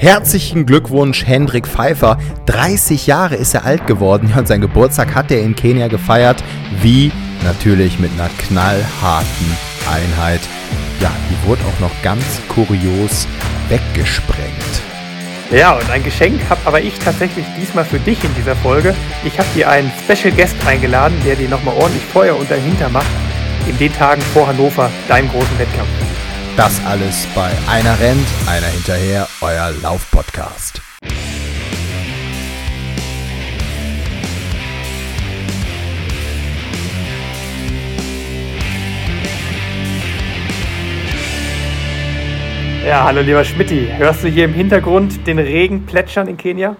Herzlichen Glückwunsch, Hendrik Pfeiffer. 30 Jahre ist er alt geworden und sein Geburtstag hat er in Kenia gefeiert. Wie? Natürlich mit einer knallharten Einheit. Ja, die wurde auch noch ganz kurios weggesprengt. Ja, und ein Geschenk habe aber ich tatsächlich diesmal für dich in dieser Folge. Ich habe dir einen Special Guest eingeladen, der dir nochmal ordentlich Feuer unter den Hinter macht in den Tagen vor Hannover, deinem großen Wettkampf. Das alles bei Einer rennt, einer hinterher, euer Laufpodcast. Ja, hallo lieber Schmidti. Hörst du hier im Hintergrund den Regen plätschern in Kenia?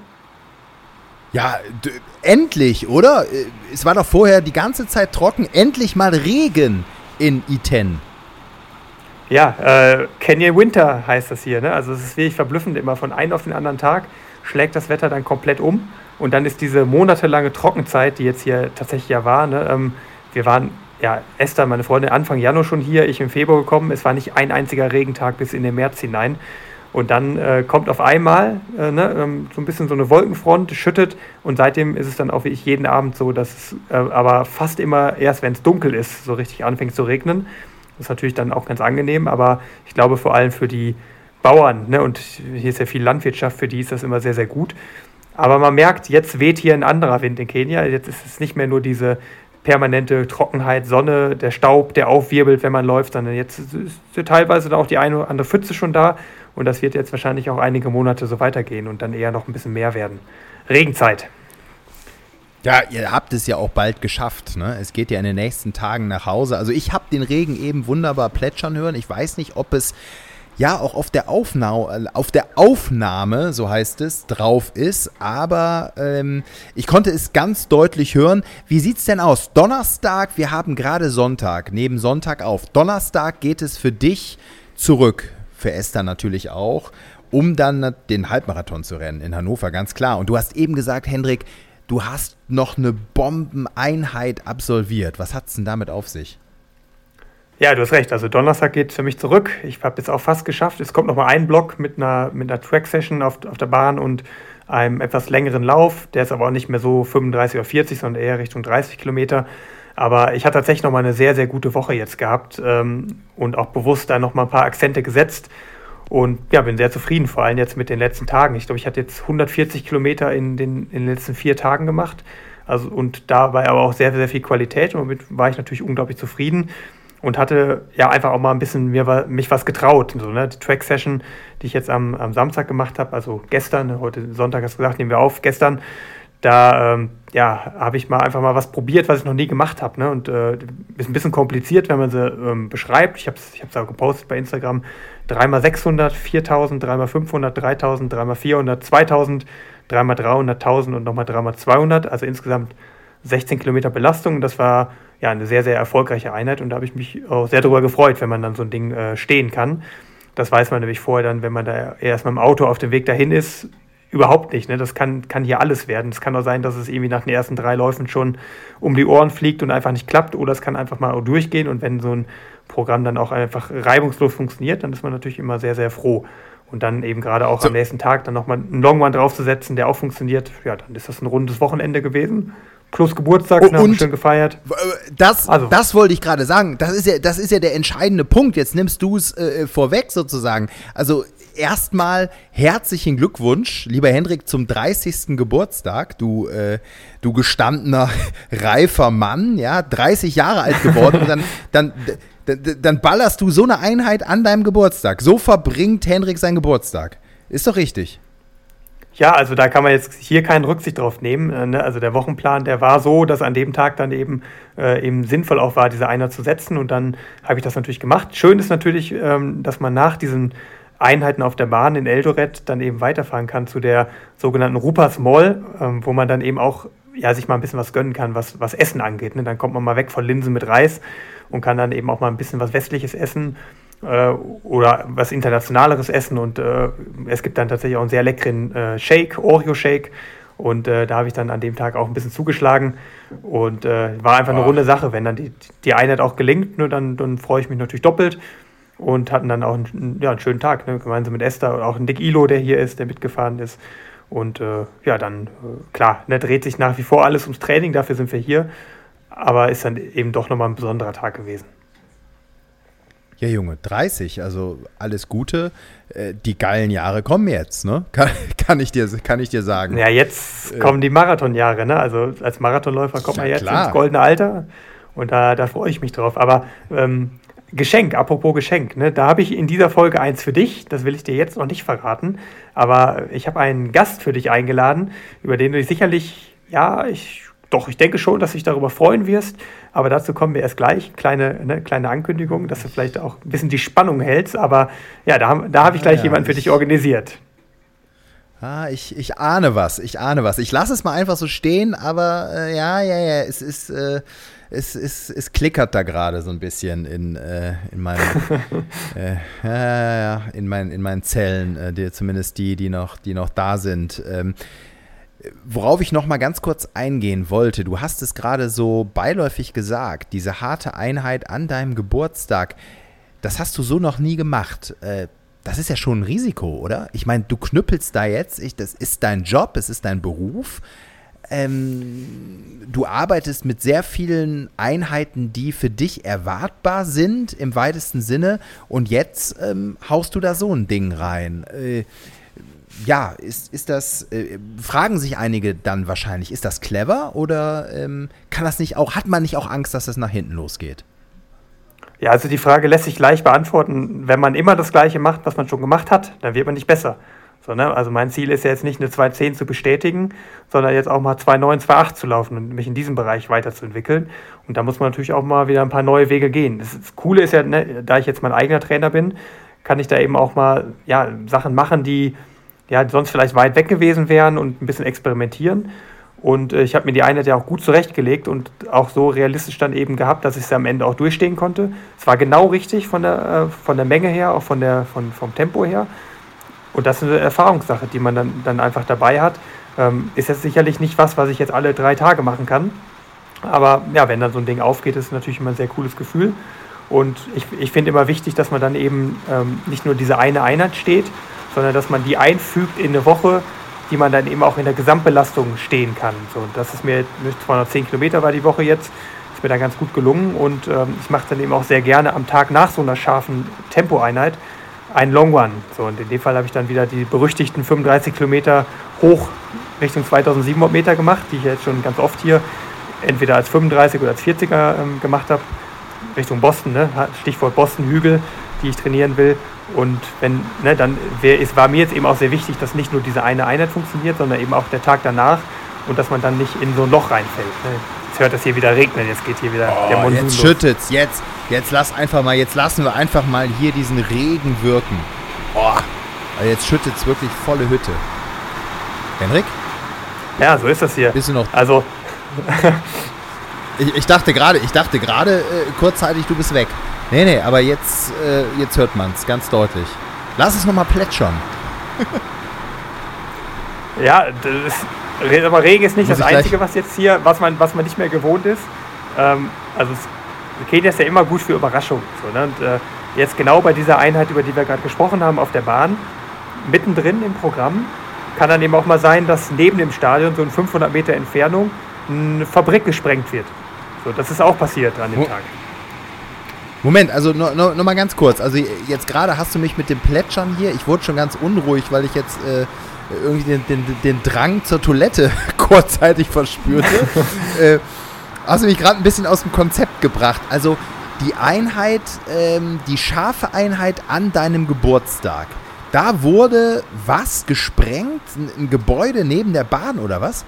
Ja, endlich, oder? Es war doch vorher die ganze Zeit trocken. Endlich mal Regen in Iten. Ja, äh, Kenya Winter heißt das hier. Ne? Also es ist wirklich verblüffend. Immer von einem auf den anderen Tag schlägt das Wetter dann komplett um. Und dann ist diese monatelange Trockenzeit, die jetzt hier tatsächlich ja war. Ne? Ähm, wir waren, ja, Esther, meine Freundin, Anfang Januar schon hier, ich im Februar gekommen. Es war nicht ein einziger Regentag bis in den März hinein. Und dann äh, kommt auf einmal äh, ne, ähm, so ein bisschen so eine Wolkenfront, schüttet und seitdem ist es dann auch wie ich jeden Abend so, dass es äh, aber fast immer erst, wenn es dunkel ist, so richtig anfängt zu regnen. Das ist natürlich dann auch ganz angenehm, aber ich glaube vor allem für die Bauern, ne, und hier ist ja viel Landwirtschaft, für die ist das immer sehr, sehr gut. Aber man merkt, jetzt weht hier ein anderer Wind in Kenia. Jetzt ist es nicht mehr nur diese permanente Trockenheit, Sonne, der Staub, der aufwirbelt, wenn man läuft, sondern jetzt ist teilweise auch die eine oder andere Pfütze schon da. Und das wird jetzt wahrscheinlich auch einige Monate so weitergehen und dann eher noch ein bisschen mehr werden. Regenzeit. Ja, ihr habt es ja auch bald geschafft. Ne? Es geht ja in den nächsten Tagen nach Hause. Also ich habe den Regen eben wunderbar plätschern hören. Ich weiß nicht, ob es ja auch auf der, Aufnahme, auf der Aufnahme, so heißt es, drauf ist. Aber ähm, ich konnte es ganz deutlich hören. Wie sieht es denn aus? Donnerstag, wir haben gerade Sonntag, neben Sonntag auf. Donnerstag geht es für dich zurück, für Esther natürlich auch, um dann den Halbmarathon zu rennen in Hannover, ganz klar. Und du hast eben gesagt, Hendrik, du hast noch eine Bombeneinheit absolviert. Was hat es denn damit auf sich? Ja, du hast recht. Also Donnerstag geht für mich zurück. Ich habe jetzt auch fast geschafft. Es kommt noch mal ein Block mit einer, mit einer Track-Session auf, auf der Bahn und einem etwas längeren Lauf. Der ist aber auch nicht mehr so 35 oder 40, sondern eher Richtung 30 Kilometer. Aber ich hatte tatsächlich noch mal eine sehr, sehr gute Woche jetzt gehabt ähm, und auch bewusst da noch mal ein paar Akzente gesetzt. Und ja, bin sehr zufrieden, vor allem jetzt mit den letzten Tagen. Ich glaube, ich hatte jetzt 140 Kilometer in den, in den letzten vier Tagen gemacht. Also, und da war aber auch sehr, sehr viel Qualität und damit war ich natürlich unglaublich zufrieden und hatte ja einfach auch mal ein bisschen mir, mich was getraut. So, ne? Die Track-Session, die ich jetzt am, am Samstag gemacht habe, also gestern, heute Sonntag hast du gesagt, nehmen wir auf, gestern, da ähm, ja, habe ich mal einfach mal was probiert, was ich noch nie gemacht habe. Ne? Und äh, ist ein bisschen kompliziert, wenn man sie ähm, beschreibt. Ich habe es ich auch gepostet bei Instagram. 3x600, 4000, 3x500, 3000, 3x400, 2000, 3x300, 1000 und nochmal 3x200. Also insgesamt 16 Kilometer Belastung. Das war ja eine sehr, sehr erfolgreiche Einheit und da habe ich mich auch sehr darüber gefreut, wenn man dann so ein Ding äh, stehen kann. Das weiß man nämlich vorher dann, wenn man da erst mit dem Auto auf dem Weg dahin ist, überhaupt nicht. Ne? Das kann, kann hier alles werden. Es kann auch sein, dass es irgendwie nach den ersten drei Läufen schon um die Ohren fliegt und einfach nicht klappt. Oder es kann einfach mal durchgehen. Und wenn so ein Programm dann auch einfach reibungslos funktioniert, dann ist man natürlich immer sehr, sehr froh. Und dann eben gerade auch so. am nächsten Tag dann nochmal einen Long One draufzusetzen, der auch funktioniert, ja, dann ist das ein rundes Wochenende gewesen. Plus Geburtstag, oh, und schön gefeiert. Das, also. das wollte ich gerade sagen. Das ist, ja, das ist ja der entscheidende Punkt. Jetzt nimmst du es äh, vorweg sozusagen. Also erstmal herzlichen Glückwunsch, lieber Hendrik, zum 30. Geburtstag. Du, äh, du gestandener, reifer Mann, ja, 30 Jahre alt geworden. dann, dann, dann, dann ballerst du so eine Einheit an deinem Geburtstag. So verbringt Hendrik seinen Geburtstag. Ist doch richtig. Ja, also da kann man jetzt hier keinen Rücksicht drauf nehmen. Äh, ne? Also der Wochenplan, der war so, dass an dem Tag dann eben, äh, eben sinnvoll auch war, diese Einer zu setzen. Und dann habe ich das natürlich gemacht. Schön ist natürlich, ähm, dass man nach diesen Einheiten auf der Bahn in Eldoret dann eben weiterfahren kann zu der sogenannten Rupas Mall, ähm, wo man dann eben auch ja, sich mal ein bisschen was gönnen kann, was, was Essen angeht. Ne? Dann kommt man mal weg von Linsen mit Reis und kann dann eben auch mal ein bisschen was Westliches essen äh, oder was Internationaleres essen. Und äh, es gibt dann tatsächlich auch einen sehr leckeren äh, Shake, Oreo-Shake. Und äh, da habe ich dann an dem Tag auch ein bisschen zugeschlagen. Und äh, war einfach eine runde Sache. Wenn dann die, die Einheit auch gelingt, nur ne, dann, dann freue ich mich natürlich doppelt. und hatten dann auch einen, ja, einen schönen Tag, ne? gemeinsam mit Esther und auch Nick Ilo, der hier ist, der mitgefahren ist. Und äh, ja, dann, äh, klar, ne, dreht sich nach wie vor alles ums Training, dafür sind wir hier. Aber ist dann eben doch nochmal ein besonderer Tag gewesen. Ja, Junge, 30, also alles Gute. Äh, die geilen Jahre kommen jetzt, ne? Kann, kann, ich, dir, kann ich dir sagen. Ja, jetzt äh, kommen die Marathonjahre, ne? Also als Marathonläufer kommt ja, man jetzt klar. ins goldene Alter und da, da freue ich mich drauf. Aber ähm, Geschenk, apropos Geschenk, ne? Da habe ich in dieser Folge eins für dich, das will ich dir jetzt noch nicht verraten. Aber ich habe einen Gast für dich eingeladen, über den du dich sicherlich, ja, ich doch, ich denke schon, dass du dich darüber freuen wirst, aber dazu kommen wir erst gleich. Kleine, ne, kleine Ankündigung, dass du vielleicht auch ein bisschen die Spannung hältst, aber ja, da, da habe ich gleich ja, jemanden für dich organisiert. Ah, ich, ich ahne was, ich ahne was. Ich lasse es mal einfach so stehen, aber äh, ja, ja, ja, es ist, äh, es, es, es klickert da gerade so ein bisschen in, äh, in meinen, äh, ja, in, mein, in meinen Zellen, äh, die, zumindest die, die noch, die noch da sind. Ähm, Worauf ich noch mal ganz kurz eingehen wollte, du hast es gerade so beiläufig gesagt, diese harte Einheit an deinem Geburtstag, das hast du so noch nie gemacht. Das ist ja schon ein Risiko, oder? Ich meine, du knüppelst da jetzt, ich, das ist dein Job, es ist dein Beruf. Ähm, du arbeitest mit sehr vielen Einheiten, die für dich erwartbar sind im weitesten Sinne. Und jetzt ähm, haust du da so ein Ding rein. Äh, ja, ist, ist das, äh, fragen sich einige dann wahrscheinlich, ist das clever oder ähm, kann das nicht auch, hat man nicht auch Angst, dass das nach hinten losgeht? Ja, also die Frage lässt sich leicht beantworten. Wenn man immer das Gleiche macht, was man schon gemacht hat, dann wird man nicht besser. So, ne? Also mein Ziel ist ja jetzt nicht eine 2.10 zu bestätigen, sondern jetzt auch mal 2.9, 2.8 zu laufen und mich in diesem Bereich weiterzuentwickeln. Und da muss man natürlich auch mal wieder ein paar neue Wege gehen. Das, das Coole ist ja, ne, da ich jetzt mein eigener Trainer bin, kann ich da eben auch mal ja, Sachen machen, die ja, sonst vielleicht weit weg gewesen wären und ein bisschen experimentieren. Und äh, ich habe mir die Einheit ja auch gut zurechtgelegt und auch so realistisch dann eben gehabt, dass ich sie am Ende auch durchstehen konnte. Es war genau richtig von der, äh, von der Menge her, auch von der, von, vom Tempo her. Und das ist eine Erfahrungssache, die man dann, dann einfach dabei hat. Ähm, ist jetzt sicherlich nicht was, was ich jetzt alle drei Tage machen kann. Aber ja, wenn dann so ein Ding aufgeht, ist es natürlich immer ein sehr cooles Gefühl. Und ich, ich finde immer wichtig, dass man dann eben ähm, nicht nur diese eine Einheit steht, sondern dass man die einfügt in eine Woche, die man dann eben auch in der Gesamtbelastung stehen kann. So, das ist mir 210 Kilometer war die Woche jetzt, ist mir dann ganz gut gelungen und ähm, ich mache dann eben auch sehr gerne am Tag nach so einer scharfen Tempoeinheit einen Long Run. So, und in dem Fall habe ich dann wieder die berüchtigten 35 Kilometer hoch Richtung 2700 Meter gemacht, die ich jetzt schon ganz oft hier entweder als 35 oder als 40er ähm, gemacht habe, Richtung Boston, ne? Stichwort Boston-Hügel, die ich trainieren will. Und wenn, ne, dann wär, es war mir jetzt eben auch sehr wichtig, dass nicht nur diese eine Einheit funktioniert, sondern eben auch der Tag danach und dass man dann nicht in so ein Loch reinfällt. Ne. Jetzt hört es hier wieder regnen, jetzt geht hier wieder oh, der Monsun Jetzt schüttet's, jetzt, jetzt lass einfach mal, jetzt lassen wir einfach mal hier diesen Regen wirken. Oh, jetzt schüttet's wirklich volle Hütte. Henrik? Ja, so ist das hier. Bist du noch? Also. ich, ich dachte gerade, ich dachte gerade äh, kurzzeitig, du bist weg. Nee, nee, aber jetzt, äh, jetzt hört man es ganz deutlich. Lass es nochmal plätschern. ja, das ist, aber Regen ist nicht Muss das Einzige, was jetzt hier, was man, was man nicht mehr gewohnt ist. Ähm, also Kenia ist ja immer gut für Überraschungen. So, ne? Und äh, jetzt genau bei dieser Einheit, über die wir gerade gesprochen haben, auf der Bahn, mittendrin im Programm, kann dann eben auch mal sein, dass neben dem Stadion, so in 500 Meter Entfernung, eine Fabrik gesprengt wird. So, das ist auch passiert an dem. Tag. Moment, also noch, noch, noch mal ganz kurz. Also jetzt gerade hast du mich mit dem Plätschern hier, ich wurde schon ganz unruhig, weil ich jetzt äh, irgendwie den, den, den Drang zur Toilette kurzzeitig verspürte. äh, hast du mich gerade ein bisschen aus dem Konzept gebracht. Also die Einheit, ähm, die scharfe Einheit an deinem Geburtstag. Da wurde was gesprengt? Ein, ein Gebäude neben der Bahn oder was?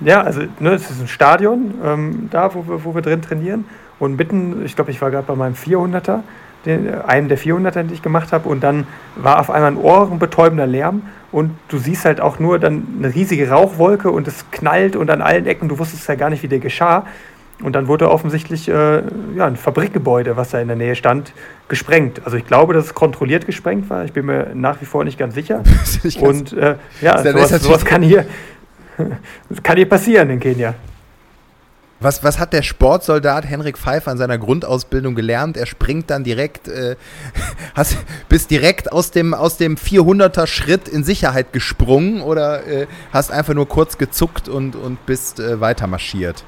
Ja, also ne, es ist ein Stadion, ähm, da wo wir, wo wir drin trainieren. Und mitten, ich glaube, ich war gerade bei meinem 400er, den, einem der 400er, den ich gemacht habe, und dann war auf einmal ein ohrenbetäubender Lärm und du siehst halt auch nur dann eine riesige Rauchwolke und es knallt und an allen Ecken, du wusstest ja gar nicht, wie der geschah. Und dann wurde offensichtlich äh, ja, ein Fabrikgebäude, was da in der Nähe stand, gesprengt. Also ich glaube, dass es kontrolliert gesprengt war. Ich bin mir nach wie vor nicht ganz sicher. Nicht ganz und äh, ja, sowas, sowas kann hier kann hier passieren in Kenia. Was, was hat der Sportsoldat Henrik Pfeiffer an seiner Grundausbildung gelernt? Er springt dann direkt, äh, hast, bist direkt aus dem, aus dem 400er Schritt in Sicherheit gesprungen oder äh, hast einfach nur kurz gezuckt und, und bist äh, weiter marschiert?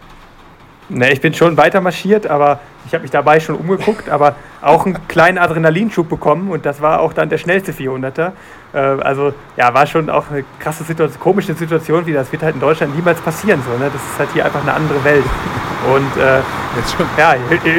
Ne, ich bin schon weiter marschiert, aber ich habe mich dabei schon umgeguckt, aber auch einen kleinen Adrenalinschub bekommen und das war auch dann der schnellste 400er. Äh, also ja, war schon auch eine krasse Situation, komische Situation, wie das wird halt in Deutschland niemals passieren so. Ne? Das ist halt hier einfach eine andere Welt. Und äh, ja,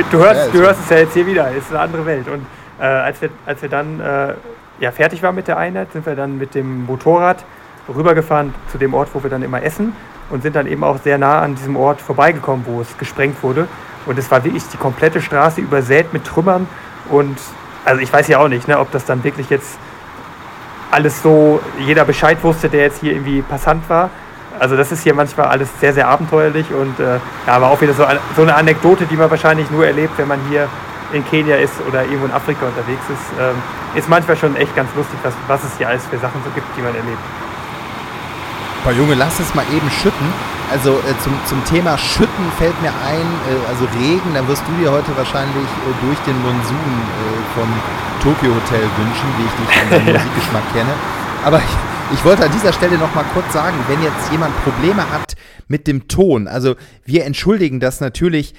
du hörst, du hörst es ja jetzt hier wieder, es ist eine andere Welt. Und äh, als, wir, als wir dann äh, ja, fertig waren mit der Einheit, sind wir dann mit dem Motorrad rübergefahren zu dem Ort, wo wir dann immer essen und sind dann eben auch sehr nah an diesem Ort vorbeigekommen, wo es gesprengt wurde. Und es war wirklich die komplette Straße übersät mit Trümmern. Und also ich weiß ja auch nicht, ne, ob das dann wirklich jetzt alles so, jeder Bescheid wusste, der jetzt hier irgendwie Passant war. Also das ist hier manchmal alles sehr, sehr abenteuerlich und äh, ja, aber auch wieder so, so eine Anekdote, die man wahrscheinlich nur erlebt, wenn man hier in Kenia ist oder irgendwo in Afrika unterwegs ist. Ähm, ist manchmal schon echt ganz lustig, was, was es hier alles für Sachen so gibt, die man erlebt. Boah, Junge, lass es mal eben schütten. Also äh, zum, zum Thema Schütten fällt mir ein, äh, also Regen, dann wirst du dir heute wahrscheinlich äh, durch den Monsun äh, vom Tokyo Hotel wünschen, wie ich dich von deinem Musikgeschmack kenne. Aber ich, ich wollte an dieser Stelle noch mal kurz sagen, wenn jetzt jemand Probleme hat mit dem Ton, also wir entschuldigen das natürlich,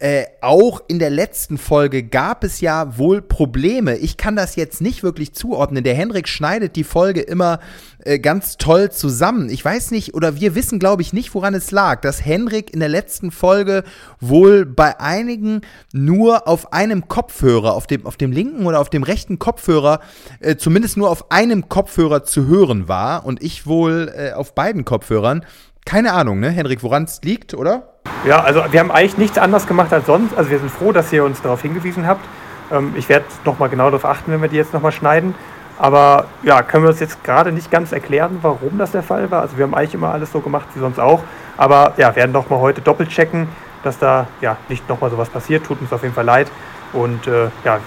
äh, auch in der letzten Folge gab es ja wohl Probleme. Ich kann das jetzt nicht wirklich zuordnen. Der Henrik schneidet die Folge immer äh, ganz toll zusammen. Ich weiß nicht, oder wir wissen, glaube ich, nicht, woran es lag, dass Henrik in der letzten Folge wohl bei einigen nur auf einem Kopfhörer, auf dem, auf dem linken oder auf dem rechten Kopfhörer, äh, zumindest nur auf einem Kopfhörer zu hören war und ich wohl äh, auf beiden Kopfhörern. Keine Ahnung, ne, Henrik, woran es liegt, oder? Ja, also wir haben eigentlich nichts anderes gemacht als sonst. Also wir sind froh, dass ihr uns darauf hingewiesen habt. Ähm, ich werde nochmal genau darauf achten, wenn wir die jetzt nochmal schneiden. Aber ja, können wir uns jetzt gerade nicht ganz erklären, warum das der Fall war. Also wir haben eigentlich immer alles so gemacht wie sonst auch. Aber ja, werden nochmal heute doppelt checken, dass da ja nicht nochmal sowas passiert. Tut uns auf jeden Fall leid. Und äh, ja,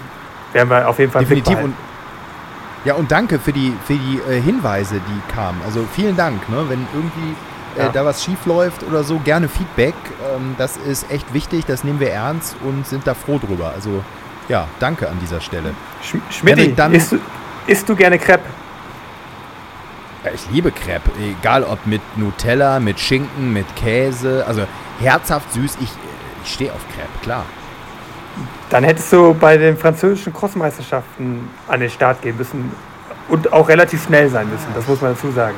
werden wir auf jeden Fall Definitiv. Und, ja, und danke für die, für die äh, Hinweise, die kamen. Also vielen Dank, ne? wenn irgendwie äh, ja. da was schief läuft oder so, gerne Feedback. Ähm, das ist echt wichtig, das nehmen wir ernst und sind da froh drüber. Also ja, danke an dieser Stelle. Sch Schmidt, isst, du, isst du gerne Crepe? Ja, ich liebe Crepe, egal ob mit Nutella, mit Schinken, mit Käse, also herzhaft süß. Ich, ich stehe auf Crepe, klar. Dann hättest du bei den französischen Crossmeisterschaften an den Start gehen müssen und auch relativ schnell sein müssen, das muss man dazu sagen.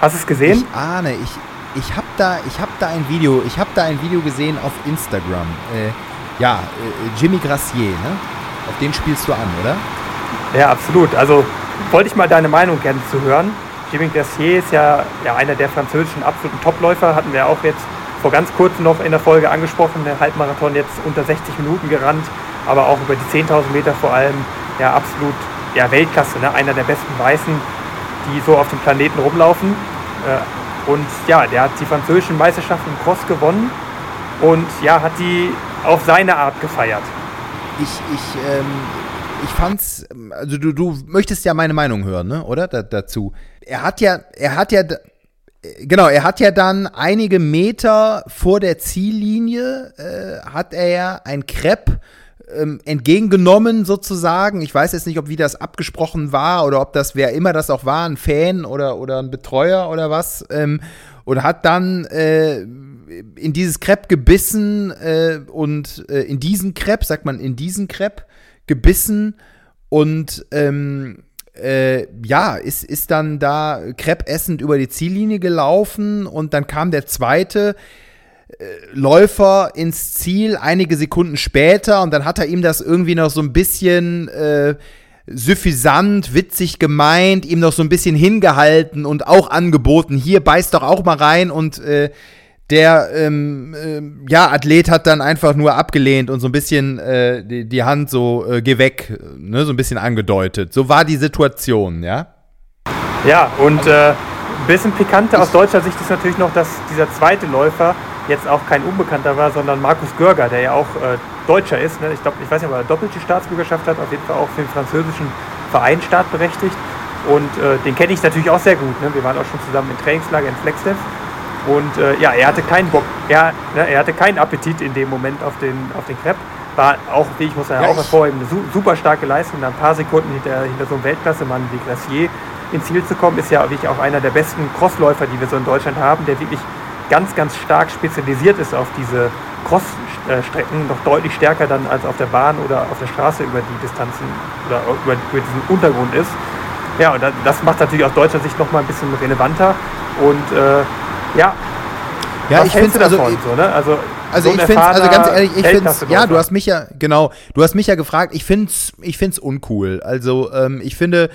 Hast du es gesehen? Ich ahne, ich, ich habe da, hab da ein Video, ich habe da ein Video gesehen auf Instagram. Äh, ja, äh, Jimmy Gracier, ne? Auf den spielst du an, oder? Ja, absolut. Also wollte ich mal deine Meinung gerne zu hören. Jimmy Gracier ist ja, ja einer der französischen absoluten Topläufer, hatten wir auch jetzt vor ganz kurzem noch in der Folge angesprochen, der Halbmarathon jetzt unter 60 Minuten gerannt, aber auch über die 10.000 Meter vor allem ja absolut ja, Weltklasse, ne? einer der besten Weißen, die so auf dem Planeten rumlaufen. Äh, und ja, der hat die französischen Meisterschaften im Cross gewonnen und ja, hat die auf seine Art gefeiert. Ich, ich, ähm, ich fand's, also du, du möchtest ja meine Meinung hören, ne? oder? Da, dazu. Er hat ja, er hat ja, genau, er hat ja dann einige Meter vor der Ziellinie, äh, hat er ja ein Crepe ähm, entgegengenommen sozusagen. Ich weiß jetzt nicht, ob wie das abgesprochen war oder ob das, wer immer das auch war, ein Fan oder, oder ein Betreuer oder was. Ähm, und hat dann äh, in dieses Crepe gebissen äh, und äh, in diesen Crepe, sagt man in diesen Crepe, gebissen und ähm, äh, ja, ist, ist dann da Crepe essend über die Ziellinie gelaufen und dann kam der zweite, Läufer ins Ziel einige Sekunden später und dann hat er ihm das irgendwie noch so ein bisschen äh, suffisant, witzig gemeint, ihm noch so ein bisschen hingehalten und auch angeboten, hier beißt doch auch mal rein und äh, der ähm, äh, ja, Athlet hat dann einfach nur abgelehnt und so ein bisschen äh, die, die, Hand so, äh, geh weg, ne, so ein bisschen angedeutet. So war die Situation, ja? Ja, und äh, ein bisschen pikanter aus deutscher Sicht ist natürlich noch, dass dieser zweite Läufer jetzt auch kein Unbekannter war, sondern Markus Görger, der ja auch äh, Deutscher ist. Ne? Ich, glaub, ich weiß nicht, ob er doppelte Staatsbürgerschaft hat, auf jeden Fall auch für den französischen Verein startberechtigt. Und äh, den kenne ich natürlich auch sehr gut. Ne? Wir waren auch schon zusammen im Trainingslager in Flagstaff. Und äh, ja, er hatte keinen Bock, er, ne, er hatte keinen Appetit in dem Moment auf den, auf den Crepe. War auch, wie ich muss ja, ja auch hervorheben, eine super starke Leistung. Ein paar Sekunden hinter, hinter so einem Weltklasse-Mann wie Gracier ins Ziel zu kommen, ist ja wirklich auch einer der besten Crossläufer, die wir so in Deutschland haben, der wirklich ganz, ganz stark spezialisiert ist auf diese Crossstrecken, noch deutlich stärker dann als auf der Bahn oder auf der Straße über die Distanzen oder über, über diesen Untergrund ist. Ja, und das macht natürlich aus deutscher Sicht nochmal ein bisschen relevanter. Und äh, ja, ja, Was ich finde also, so, ne? also, also so ich finde also ganz ehrlich, ich finde ja, du hast mich ja genau, du hast mich ja gefragt. Ich finde es, ich finde es uncool. Also ähm, ich finde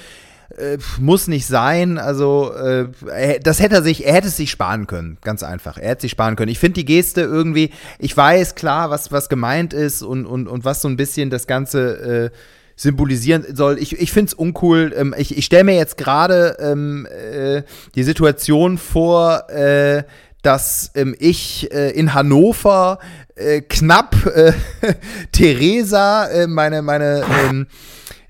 äh, muss nicht sein. Also äh, das hätte er sich, er hätte es sich sparen können, ganz einfach. Er hätte sich sparen können. Ich finde die Geste irgendwie, ich weiß klar, was was gemeint ist und und und was so ein bisschen das ganze äh, symbolisieren soll. Ich, ich finde es uncool. Ähm, ich ich stelle mir jetzt gerade ähm, äh, die Situation vor, äh, dass ähm, ich äh, in Hannover äh, knapp äh, Theresa, äh, meine, meine ähm,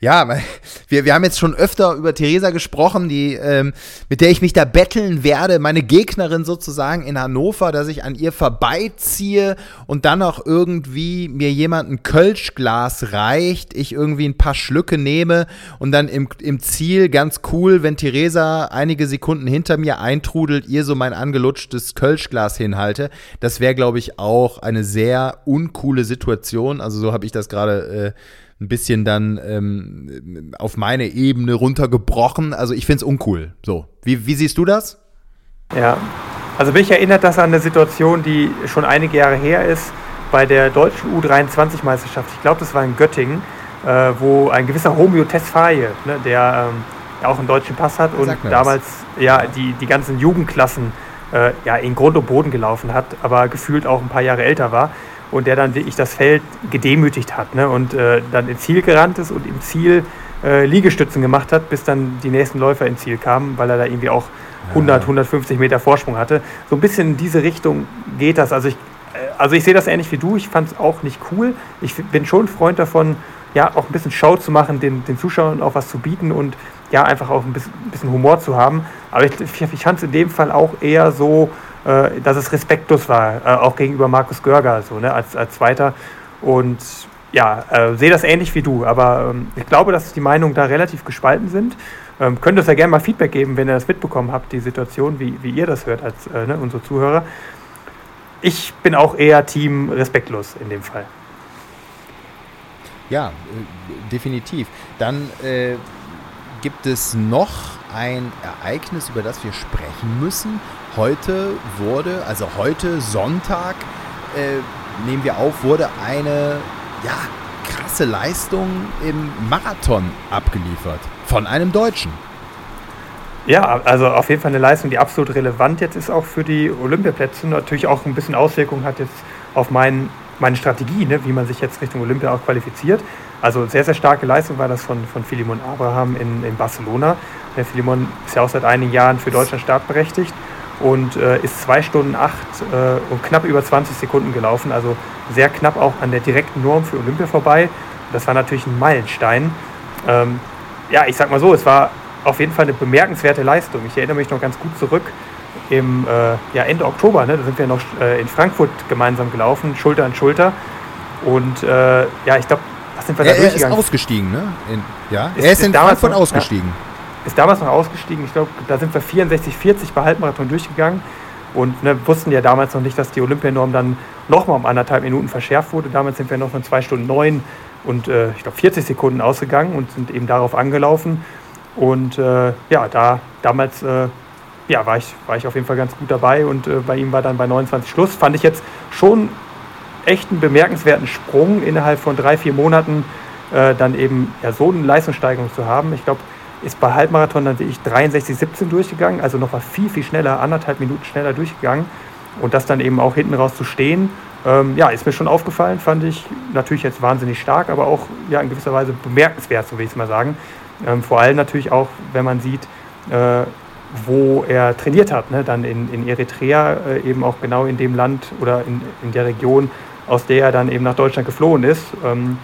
ja, wir, wir haben jetzt schon öfter über Theresa gesprochen, die, ähm, mit der ich mich da betteln werde, meine Gegnerin sozusagen in Hannover, dass ich an ihr vorbeiziehe und dann auch irgendwie mir jemand ein Kölschglas reicht, ich irgendwie ein paar Schlücke nehme und dann im, im Ziel ganz cool, wenn Theresa einige Sekunden hinter mir eintrudelt, ihr so mein angelutschtes Kölschglas hinhalte. Das wäre, glaube ich, auch eine sehr uncoole Situation. Also so habe ich das gerade äh, ein bisschen dann ähm, auf meine Ebene runtergebrochen. Also ich finde es uncool. So, wie, wie siehst du das? Ja, also mich erinnert das an eine Situation, die schon einige Jahre her ist, bei der deutschen U23-Meisterschaft. Ich glaube, das war in Göttingen, äh, wo ein gewisser Homeo Tesfaye, ne, der ähm, auch einen deutschen Pass hat und damals das. ja die, die ganzen Jugendklassen äh, ja in Grund und Boden gelaufen hat, aber gefühlt auch ein paar Jahre älter war und der dann wirklich das Feld gedemütigt hat ne? und äh, dann ins Ziel gerannt ist und im Ziel äh, Liegestützen gemacht hat, bis dann die nächsten Läufer ins Ziel kamen, weil er da irgendwie auch 100, 150 Meter Vorsprung hatte. So ein bisschen in diese Richtung geht das. Also ich, äh, also ich sehe das ähnlich wie du. Ich fand es auch nicht cool. Ich bin schon Freund davon, ja, auch ein bisschen Show zu machen, den, den Zuschauern auch was zu bieten und ja, einfach auch ein bisschen, Humor zu haben. Aber ich, ich, ich fand es in dem Fall auch eher so, äh, dass es respektlos war, äh, auch gegenüber Markus Görger so, ne, als, als Zweiter. Und ja, äh, sehe das ähnlich wie du, aber ähm, ich glaube, dass die Meinungen da relativ gespalten sind. Ähm, könnt ihr uns ja gerne mal Feedback geben, wenn ihr das mitbekommen habt, die Situation, wie, wie ihr das hört als äh, ne, unsere Zuhörer. Ich bin auch eher Team respektlos in dem Fall. Ja, äh, definitiv. Dann äh, gibt es noch ein Ereignis, über das wir sprechen müssen. Heute wurde, also heute Sonntag, äh, nehmen wir auf, wurde eine ja, krasse Leistung im Marathon abgeliefert von einem Deutschen. Ja, also auf jeden Fall eine Leistung, die absolut relevant jetzt ist auch für die Olympiaplätze. Natürlich auch ein bisschen Auswirkungen hat jetzt auf mein, meine Strategie, ne, wie man sich jetzt Richtung Olympia auch qualifiziert. Also sehr, sehr starke Leistung war das von, von Philemon Abraham in, in Barcelona. Der Philemon ist ja auch seit einigen Jahren für Deutschland startberechtigt und äh, ist zwei Stunden acht äh, und knapp über 20 Sekunden gelaufen, also sehr knapp auch an der direkten Norm für Olympia vorbei. Das war natürlich ein Meilenstein. Ähm, ja, ich sag mal so, es war auf jeden Fall eine bemerkenswerte Leistung. Ich erinnere mich noch ganz gut zurück im äh, ja, Ende Oktober, ne, da sind wir noch äh, in Frankfurt gemeinsam gelaufen, Schulter an Schulter. Und äh, ja, ich glaube, was sind wir da er, Er ist ausgestiegen, ne? In, ja, ist, er ist, ist in Frankfurt noch, ausgestiegen. Ja ist damals noch ausgestiegen. Ich glaube, da sind wir 64, 40 bei Halbmarathon durchgegangen und ne, wussten ja damals noch nicht, dass die Olympianorm dann nochmal um anderthalb Minuten verschärft wurde. Damals sind wir noch von 2 Stunden 9 und äh, ich glaube 40 Sekunden ausgegangen und sind eben darauf angelaufen. Und äh, ja, da damals äh, ja, war, ich, war ich auf jeden Fall ganz gut dabei und äh, bei ihm war dann bei 29 Schluss. Fand ich jetzt schon echt einen bemerkenswerten Sprung innerhalb von drei, vier Monaten äh, dann eben ja, so eine Leistungssteigerung zu haben. Ich glaube, ist bei Halbmarathon dann wirklich 63,17 durchgegangen, also noch mal viel, viel schneller, anderthalb Minuten schneller durchgegangen. Und das dann eben auch hinten raus zu stehen, ähm, ja, ist mir schon aufgefallen, fand ich natürlich jetzt wahnsinnig stark, aber auch ja, in gewisser Weise bemerkenswert, so will ich es mal sagen. Ähm, vor allem natürlich auch, wenn man sieht, äh, wo er trainiert hat, ne? dann in, in Eritrea, äh, eben auch genau in dem Land oder in, in der Region, aus der er dann eben nach Deutschland geflohen ist. Ähm,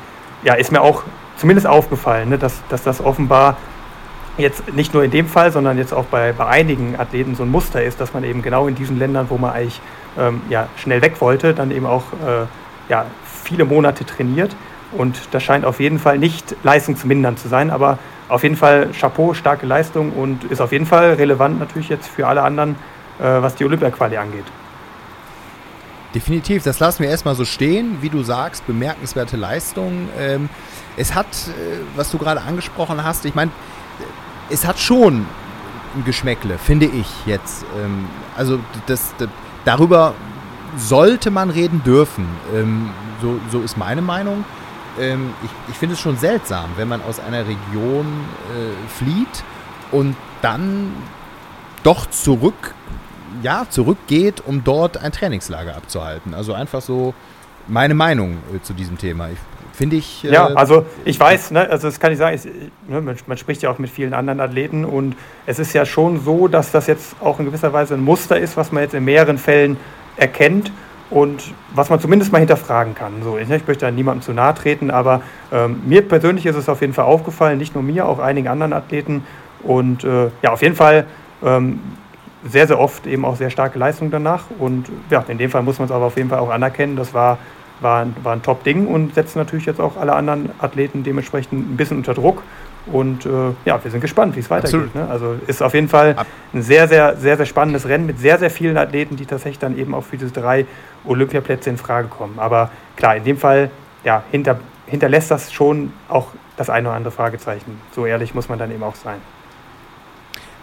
ja, ist mir auch zumindest aufgefallen, ne? dass, dass das offenbar jetzt nicht nur in dem Fall, sondern jetzt auch bei, bei einigen Athleten so ein Muster ist, dass man eben genau in diesen Ländern, wo man eigentlich ähm, ja, schnell weg wollte, dann eben auch äh, ja, viele Monate trainiert. Und das scheint auf jeden Fall nicht leistungsmindernd zu sein, aber auf jeden Fall Chapeau, starke Leistung und ist auf jeden Fall relevant natürlich jetzt für alle anderen, äh, was die Olympia-Quali angeht. Definitiv, das lassen wir erstmal so stehen. Wie du sagst, bemerkenswerte Leistung. Ähm, es hat, äh, was du gerade angesprochen hast, ich meine, es hat schon ein Geschmäckle, finde ich jetzt. Ähm, also das, das, darüber sollte man reden dürfen. Ähm, so, so ist meine Meinung. Ähm, ich ich finde es schon seltsam, wenn man aus einer Region äh, flieht und dann doch zurück, ja, zurückgeht, um dort ein Trainingslager abzuhalten. Also einfach so meine Meinung äh, zu diesem Thema. Ich Finde ich. Äh, ja, also ich weiß, ne, also das kann ich sagen, ich, ne, man, man, spricht ja auch mit vielen anderen Athleten und es ist ja schon so, dass das jetzt auch in gewisser Weise ein Muster ist, was man jetzt in mehreren Fällen erkennt und was man zumindest mal hinterfragen kann. So, ich, ich möchte da niemandem zu nahe treten, aber ähm, mir persönlich ist es auf jeden Fall aufgefallen, nicht nur mir, auch einigen anderen Athleten und äh, ja, auf jeden Fall. Ähm, sehr, sehr oft eben auch sehr starke Leistung danach. Und ja, in dem Fall muss man es aber auf jeden Fall auch anerkennen. Das war war, war ein Top-Ding und setzt natürlich jetzt auch alle anderen Athleten dementsprechend ein bisschen unter Druck. Und äh, ja, wir sind gespannt, wie es weitergeht. Ne? Also ist auf jeden Fall ein sehr, sehr, sehr, sehr spannendes Rennen mit sehr, sehr vielen Athleten, die tatsächlich dann eben auch für diese drei Olympiaplätze in Frage kommen. Aber klar, in dem Fall ja, hinter, hinterlässt das schon auch das eine oder andere Fragezeichen. So ehrlich muss man dann eben auch sein.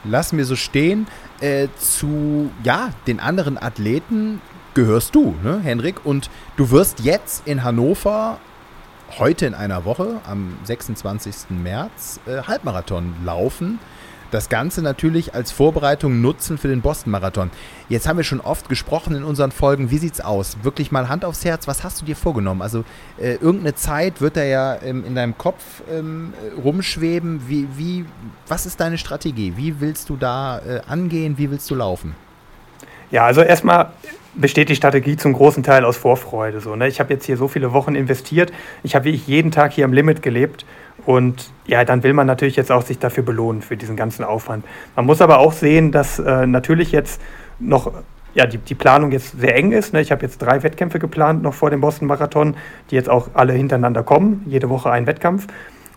Lassen wir so stehen. Äh, zu ja, den anderen Athleten gehörst du, ne, Henrik. Und du wirst jetzt in Hannover heute in einer Woche, am 26. März, äh, Halbmarathon laufen. Das Ganze natürlich als Vorbereitung nutzen für den Boston-Marathon. Jetzt haben wir schon oft gesprochen in unseren Folgen. Wie sieht's aus? Wirklich mal Hand aufs Herz. Was hast du dir vorgenommen? Also äh, irgendeine Zeit wird da ja ähm, in deinem Kopf ähm, rumschweben. Wie, wie, was ist deine Strategie? Wie willst du da äh, angehen? Wie willst du laufen? Ja, also erstmal besteht die Strategie zum großen Teil aus Vorfreude. So, ne? Ich habe jetzt hier so viele Wochen investiert. Ich habe wirklich jeden Tag hier am Limit gelebt. Und ja, dann will man natürlich jetzt auch sich dafür belohnen, für diesen ganzen Aufwand. Man muss aber auch sehen, dass äh, natürlich jetzt noch ja, die, die Planung jetzt sehr eng ist. Ne? Ich habe jetzt drei Wettkämpfe geplant, noch vor dem Boston-Marathon, die jetzt auch alle hintereinander kommen. Jede Woche ein Wettkampf.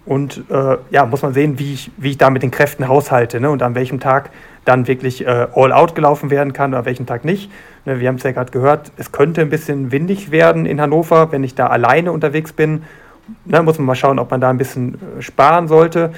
Und äh, ja, muss man sehen, wie ich, wie ich da mit den Kräften haushalte ne? und an welchem Tag dann wirklich äh, all out gelaufen werden kann oder an welchem Tag nicht. Ne, wir haben es ja gerade gehört, es könnte ein bisschen windig werden in Hannover, wenn ich da alleine unterwegs bin. Ne, muss man mal schauen, ob man da ein bisschen äh, sparen sollte.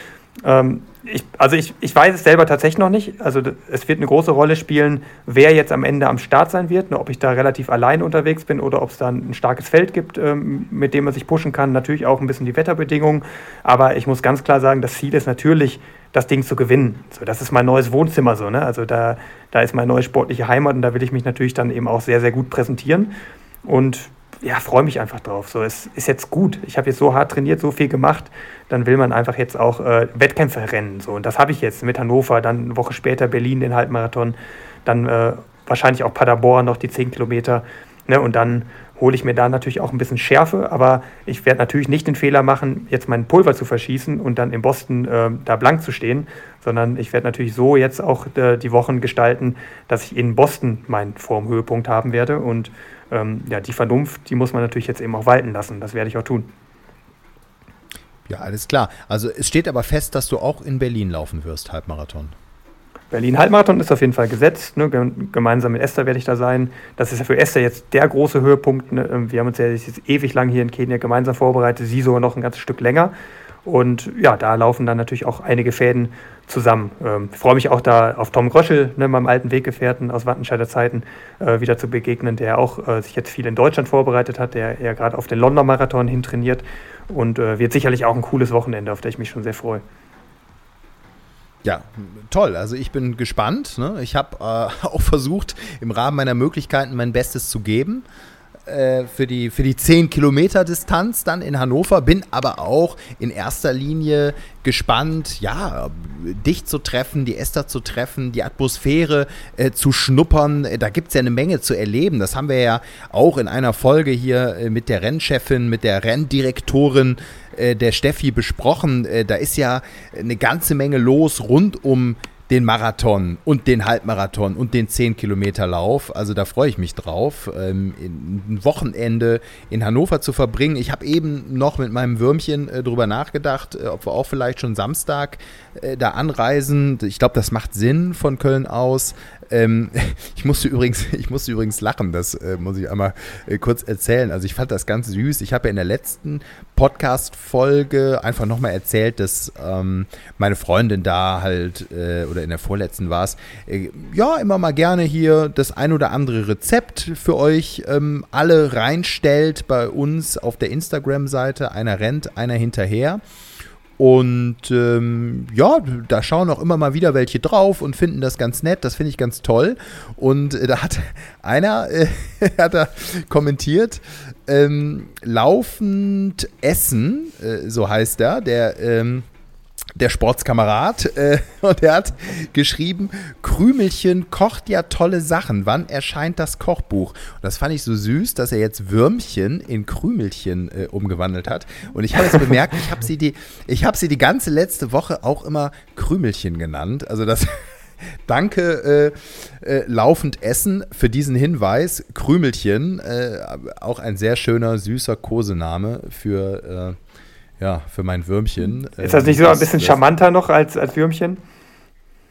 Ähm, ich, also ich, ich weiß es selber tatsächlich noch nicht. Also es wird eine große Rolle spielen, wer jetzt am Ende am Start sein wird, ne, ob ich da relativ alleine unterwegs bin oder ob es dann ein starkes Feld gibt, ähm, mit dem man sich pushen kann. Natürlich auch ein bisschen die Wetterbedingungen. Aber ich muss ganz klar sagen, das Ziel ist natürlich, das Ding zu gewinnen. So, das ist mein neues Wohnzimmer so. Ne? Also da, da ist meine neue sportliche Heimat und da will ich mich natürlich dann eben auch sehr, sehr gut präsentieren. Und ja, freue mich einfach drauf. So, es ist jetzt gut. Ich habe jetzt so hart trainiert, so viel gemacht. Dann will man einfach jetzt auch äh, Wettkämpfe rennen. So. Und das habe ich jetzt mit Hannover, dann eine Woche später Berlin den Halbmarathon, dann äh, wahrscheinlich auch Paderborn noch die 10 Kilometer. Ne? Und dann hole ich mir da natürlich auch ein bisschen Schärfe, aber ich werde natürlich nicht den Fehler machen, jetzt meinen Pulver zu verschießen und dann in Boston äh, da blank zu stehen, sondern ich werde natürlich so jetzt auch äh, die Wochen gestalten, dass ich in Boston meinen Formhöhepunkt haben werde und ähm, ja, die Vernunft, die muss man natürlich jetzt eben auch walten lassen. Das werde ich auch tun. Ja, alles klar. Also es steht aber fest, dass du auch in Berlin laufen wirst, Halbmarathon. Berlin-Halbmarathon ist auf jeden Fall gesetzt. Ne? Gemeinsam mit Esther werde ich da sein. Das ist ja für Esther jetzt der große Höhepunkt. Ne? Ähm, wir haben uns ja jetzt ewig lang hier in Kenia gemeinsam vorbereitet, sie sogar noch ein ganzes Stück länger. Und ja, da laufen dann natürlich auch einige Fäden zusammen. Ähm, ich freue mich auch da auf Tom Gröschel, ne, meinem alten Weggefährten aus Wattenscheider Zeiten, äh, wieder zu begegnen, der auch äh, sich jetzt viel in Deutschland vorbereitet hat, der ja gerade auf den London Marathon hin trainiert und äh, wird sicherlich auch ein cooles Wochenende, auf das ich mich schon sehr freue. Ja, toll. Also ich bin gespannt. Ne? Ich habe äh, auch versucht, im Rahmen meiner Möglichkeiten mein Bestes zu geben. Äh, für, die, für die 10 Kilometer Distanz dann in Hannover, bin aber auch in erster Linie gespannt, ja, dich zu treffen, die Esther zu treffen, die Atmosphäre äh, zu schnuppern. Da gibt es ja eine Menge zu erleben. Das haben wir ja auch in einer Folge hier äh, mit der Rennchefin, mit der Renndirektorin äh, der Steffi besprochen. Äh, da ist ja eine ganze Menge los rund um den Marathon und den Halbmarathon und den 10-Kilometer-Lauf. Also da freue ich mich drauf, ähm, ein Wochenende in Hannover zu verbringen. Ich habe eben noch mit meinem Würmchen äh, drüber nachgedacht, äh, ob wir auch vielleicht schon Samstag äh, da anreisen. Ich glaube, das macht Sinn von Köln aus. Ähm, ich, musste übrigens, ich musste übrigens lachen, das äh, muss ich einmal äh, kurz erzählen. Also ich fand das ganz süß. Ich habe ja in der letzten Podcast-Folge einfach nochmal erzählt, dass ähm, meine Freundin da halt, äh, oder in der vorletzten war es, äh, ja, immer mal gerne hier das ein oder andere Rezept für euch ähm, alle reinstellt bei uns auf der Instagram-Seite. Einer rennt, einer hinterher. Und ähm, ja, da schauen auch immer mal wieder welche drauf und finden das ganz nett. Das finde ich ganz toll. Und äh, da hat einer äh, hat da kommentiert, ähm, laufend essen, äh, so heißt er, der ähm, der Sportskamerad, äh, und er hat geschrieben, Krümelchen kocht ja tolle Sachen. Wann erscheint das Kochbuch? Und das fand ich so süß, dass er jetzt Würmchen in Krümelchen äh, umgewandelt hat. Und ich habe es bemerkt, ich habe sie, die, hab sie die ganze letzte Woche auch immer Krümelchen genannt. Also das... Danke, äh, äh, laufend Essen für diesen Hinweis. Krümelchen, äh, auch ein sehr schöner, süßer Kosename für äh, ja, für mein Würmchen. Ist das nicht so ein bisschen das, charmanter noch als, als Würmchen?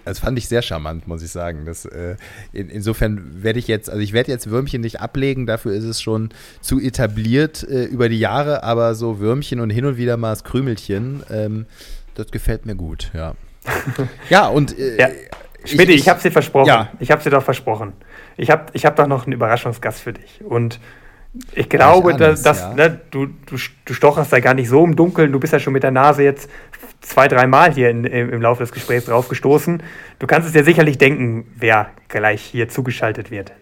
Das fand ich sehr charmant, muss ich sagen. Das, äh, in, insofern werde ich jetzt, also ich werde jetzt Würmchen nicht ablegen, dafür ist es schon zu etabliert äh, über die Jahre, aber so Würmchen und hin und wieder mal das Krümelchen, ähm, das gefällt mir gut, ja. ja, und äh, ja. Schmidt, ich, ich, ich habe dir versprochen. Ja. Ich habe dir doch versprochen. Ich habe ich hab doch noch einen Überraschungsgast für dich. Und ich glaube, dass, dass ja. ne, du, du, du stocherst da gar nicht so im Dunkeln. Du bist ja schon mit der Nase jetzt zwei, dreimal hier in, im, im Laufe des Gesprächs drauf gestoßen. Du kannst es dir sicherlich denken, wer gleich hier zugeschaltet wird.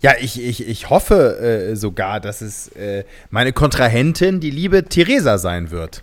Ja, ich, ich, ich hoffe äh, sogar, dass es äh, meine Kontrahentin, die liebe Theresa, sein wird.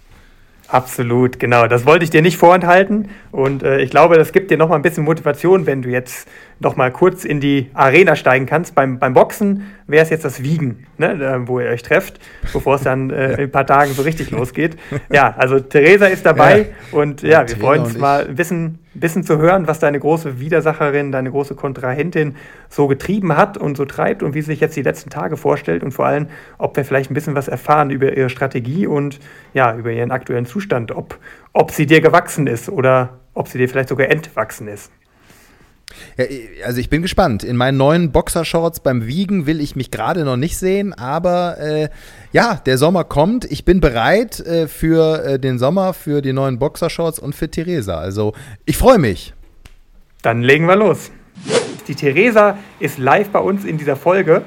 Absolut, genau. Das wollte ich dir nicht vorenthalten. Und äh, ich glaube, das gibt dir noch mal ein bisschen Motivation, wenn du jetzt noch mal kurz in die Arena steigen kannst. Beim, beim Boxen wäre es jetzt das Wiegen, ne, wo ihr euch trefft, bevor es dann äh, in ein paar Tagen so richtig losgeht. Ja, also Theresa ist dabei ja. und ja, und wir freuen uns mal ein bisschen, bisschen zu hören, was deine große Widersacherin, deine große Kontrahentin so getrieben hat und so treibt und wie sie sich jetzt die letzten Tage vorstellt und vor allem, ob wir vielleicht ein bisschen was erfahren über ihre Strategie und ja, über ihren aktuellen Zustand, ob, ob sie dir gewachsen ist oder ob sie dir vielleicht sogar entwachsen ist. Ja, also ich bin gespannt. In meinen neuen Boxershorts beim Wiegen will ich mich gerade noch nicht sehen, aber äh, ja, der Sommer kommt. Ich bin bereit äh, für äh, den Sommer, für die neuen Boxershorts und für Theresa. Also ich freue mich. Dann legen wir los. Die Theresa ist live bei uns in dieser Folge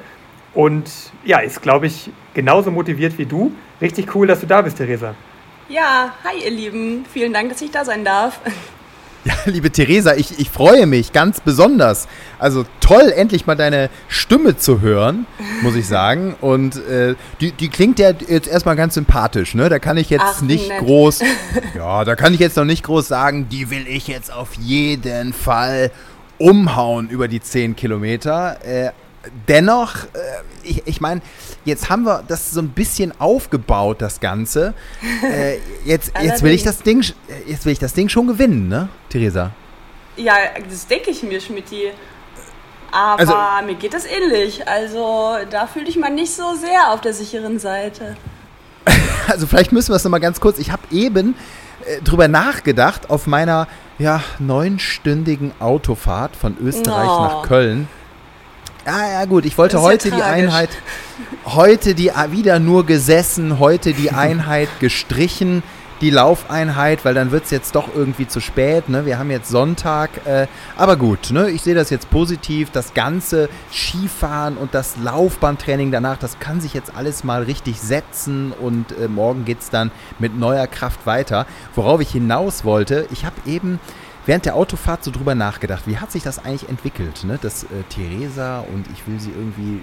und ja, ist, glaube ich, genauso motiviert wie du. Richtig cool, dass du da bist, Theresa. Ja, hi ihr Lieben. Vielen Dank, dass ich da sein darf. Ja, liebe Theresa, ich, ich freue mich ganz besonders. Also toll, endlich mal deine Stimme zu hören, muss ich sagen. Und äh, die, die klingt ja jetzt erstmal ganz sympathisch, ne? Da kann ich jetzt Ach, nicht nett. groß, ja, da kann ich jetzt noch nicht groß sagen, die will ich jetzt auf jeden Fall umhauen über die 10 Kilometer. Äh, dennoch, äh, ich, ich meine, jetzt haben wir das so ein bisschen aufgebaut, das Ganze. Äh, jetzt, jetzt will ich das Ding, jetzt will ich das Ding schon gewinnen, ne, Theresa? Ja, das denke ich mir, Schmidti. Aber also, mir geht das ähnlich. Also da fühle ich mal nicht so sehr auf der sicheren Seite. also vielleicht müssen wir es nochmal ganz kurz. Ich habe eben äh, drüber nachgedacht auf meiner ja, neunstündigen Autofahrt von Österreich oh. nach Köln. Ja, ja, gut. Ich wollte heute ja die Einheit, heute die wieder nur gesessen, heute die Einheit gestrichen, die Laufeinheit, weil dann wird es jetzt doch irgendwie zu spät. Ne? Wir haben jetzt Sonntag. Äh, aber gut, ne? ich sehe das jetzt positiv. Das ganze Skifahren und das Laufbahntraining danach, das kann sich jetzt alles mal richtig setzen und äh, morgen geht es dann mit neuer Kraft weiter. Worauf ich hinaus wollte, ich habe eben während der Autofahrt so drüber nachgedacht, wie hat sich das eigentlich entwickelt, ne? dass äh, Theresa und ich will sie irgendwie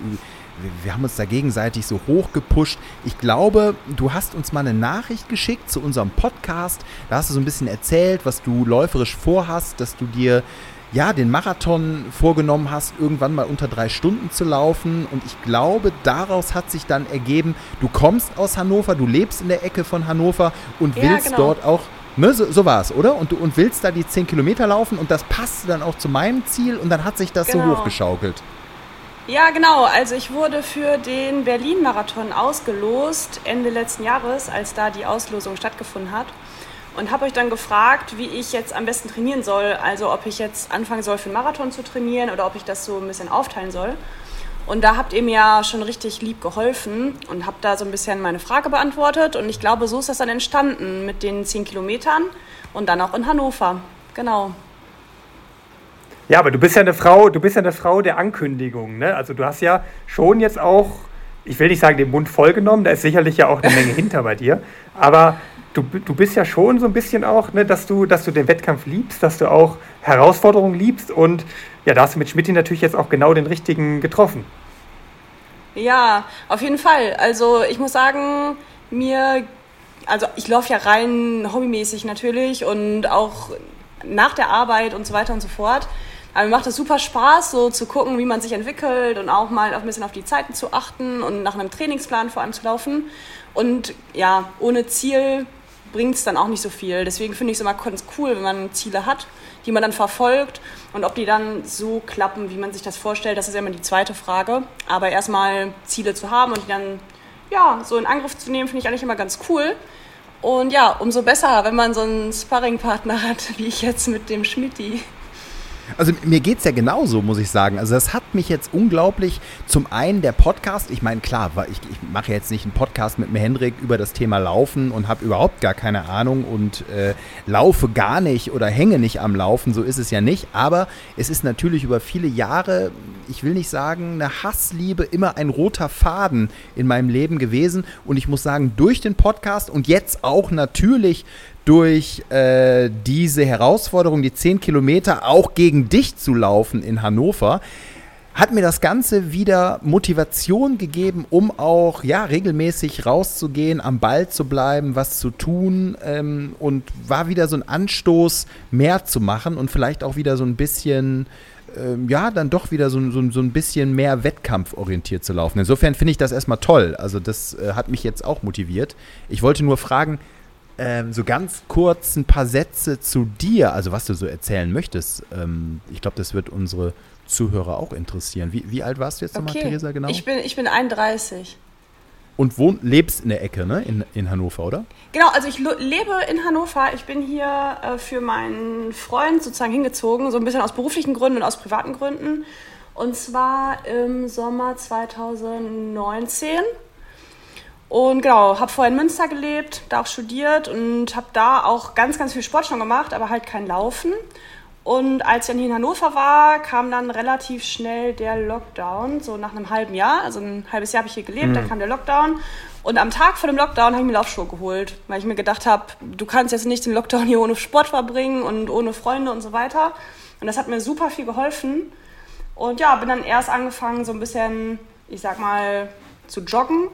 wir haben uns da gegenseitig so hoch gepusht. Ich glaube, du hast uns mal eine Nachricht geschickt zu unserem Podcast. Da hast du so ein bisschen erzählt, was du läuferisch vorhast, dass du dir ja, den Marathon vorgenommen hast, irgendwann mal unter drei Stunden zu laufen. Und ich glaube, daraus hat sich dann ergeben, du kommst aus Hannover, du lebst in der Ecke von Hannover und ja, willst genau. dort auch, ne, so, so war es, oder? Und du und willst da die zehn Kilometer laufen und das passte dann auch zu meinem Ziel und dann hat sich das genau. so hochgeschaukelt. Ja, genau. Also ich wurde für den Berlin-Marathon ausgelost Ende letzten Jahres, als da die Auslosung stattgefunden hat und habe euch dann gefragt, wie ich jetzt am besten trainieren soll. Also ob ich jetzt anfangen soll für einen Marathon zu trainieren oder ob ich das so ein bisschen aufteilen soll. Und da habt ihr mir ja schon richtig lieb geholfen und habt da so ein bisschen meine Frage beantwortet. Und ich glaube, so ist das dann entstanden mit den 10 Kilometern und dann auch in Hannover. Genau. Ja, aber du bist ja eine Frau, du bist ja eine Frau der Ankündigung, ne? Also du hast ja schon jetzt auch, ich will nicht sagen, den Mund vollgenommen, da ist sicherlich ja auch eine Menge hinter bei dir. Aber du, du bist ja schon so ein bisschen auch, ne, dass, du, dass du den Wettkampf liebst, dass du auch Herausforderungen liebst und ja, da hast du mit Schmidt natürlich jetzt auch genau den richtigen getroffen. Ja, auf jeden Fall. Also ich muss sagen, mir, also ich laufe ja rein hobbymäßig natürlich und auch nach der Arbeit und so weiter und so fort. Aber mir macht es super Spaß, so zu gucken, wie man sich entwickelt und auch mal ein bisschen auf die Zeiten zu achten und nach einem Trainingsplan vor allem zu laufen. Und ja, ohne Ziel bringt es dann auch nicht so viel. Deswegen finde ich es immer ganz cool, wenn man Ziele hat, die man dann verfolgt. Und ob die dann so klappen, wie man sich das vorstellt, das ist ja immer die zweite Frage. Aber erstmal Ziele zu haben und die dann ja, so in Angriff zu nehmen, finde ich eigentlich immer ganz cool. Und ja, umso besser, wenn man so einen Sparringpartner hat, wie ich jetzt mit dem Schmidti. Also mir geht es ja genauso, muss ich sagen. Also das hat mich jetzt unglaublich, zum einen der Podcast, ich meine, klar, ich, ich mache jetzt nicht einen Podcast mit mir Hendrik über das Thema Laufen und habe überhaupt gar keine Ahnung und äh, laufe gar nicht oder hänge nicht am Laufen, so ist es ja nicht. Aber es ist natürlich über viele Jahre, ich will nicht sagen, eine Hassliebe, immer ein roter Faden in meinem Leben gewesen. Und ich muss sagen, durch den Podcast und jetzt auch natürlich durch äh, diese Herausforderung, die 10 Kilometer auch gegen dich zu laufen in Hannover, hat mir das Ganze wieder Motivation gegeben, um auch ja regelmäßig rauszugehen, am Ball zu bleiben, was zu tun ähm, und war wieder so ein Anstoß, mehr zu machen und vielleicht auch wieder so ein bisschen ähm, ja, dann doch wieder so, so, so ein bisschen mehr wettkampforientiert zu laufen. Insofern finde ich das erstmal toll. Also das äh, hat mich jetzt auch motiviert. Ich wollte nur fragen, ähm, so ganz kurz ein paar Sätze zu dir, also was du so erzählen möchtest. Ähm, ich glaube, das wird unsere Zuhörer auch interessieren. Wie, wie alt warst du jetzt nochmal, Theresa, genau? Ich bin, ich bin 31. Und wohn, lebst in der Ecke, ne? In, in Hannover, oder? Genau, also ich lebe in Hannover. Ich bin hier äh, für meinen Freund sozusagen hingezogen, so ein bisschen aus beruflichen Gründen und aus privaten Gründen. Und zwar im Sommer 2019. Und genau, habe vorher in Münster gelebt, da auch studiert und habe da auch ganz, ganz viel Sport schon gemacht, aber halt kein Laufen. Und als ich dann hier in Hannover war, kam dann relativ schnell der Lockdown, so nach einem halben Jahr. Also ein halbes Jahr habe ich hier gelebt, mhm. dann kam der Lockdown. Und am Tag vor dem Lockdown habe ich mir Laufschuhe geholt, weil ich mir gedacht habe, du kannst jetzt nicht den Lockdown hier ohne Sport verbringen und ohne Freunde und so weiter. Und das hat mir super viel geholfen. Und ja, bin dann erst angefangen, so ein bisschen, ich sag mal, zu joggen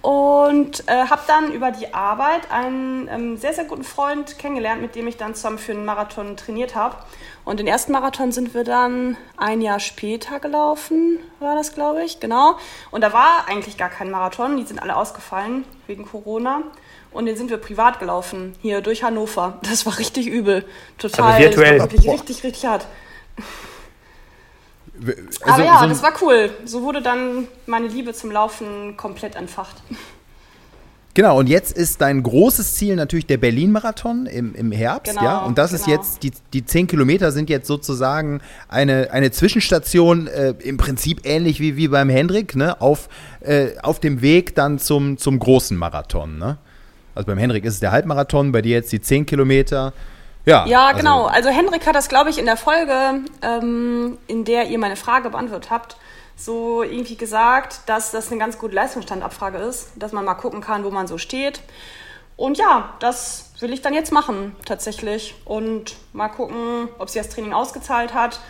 und äh, habe dann über die Arbeit einen ähm, sehr, sehr guten Freund kennengelernt, mit dem ich dann zusammen für einen Marathon trainiert habe. Und den ersten Marathon sind wir dann ein Jahr später gelaufen, war das, glaube ich, genau. Und da war eigentlich gar kein Marathon, die sind alle ausgefallen wegen Corona. Und den sind wir privat gelaufen, hier durch Hannover. Das war richtig übel. Total. Also virtuell. wirklich richtig, richtig hart. Also, Aber ja, so das war cool. So wurde dann meine Liebe zum Laufen komplett entfacht. Genau, und jetzt ist dein großes Ziel natürlich der Berlin-Marathon im, im Herbst, genau, ja. Und das genau. ist jetzt, die, die 10 Kilometer sind jetzt sozusagen eine, eine Zwischenstation, äh, im Prinzip ähnlich wie, wie beim Hendrik, ne? Auf, äh, auf dem Weg dann zum, zum großen Marathon, ne? Also beim Hendrik ist es der Halbmarathon, bei dir jetzt die 10 Kilometer. Ja, ja also genau. Also Henrik hat das, glaube ich, in der Folge, ähm, in der ihr meine Frage beantwortet habt, so irgendwie gesagt, dass das eine ganz gute Leistungsstandabfrage ist, dass man mal gucken kann, wo man so steht. Und ja, das will ich dann jetzt machen, tatsächlich. Und mal gucken, ob sie das Training ausgezahlt hat.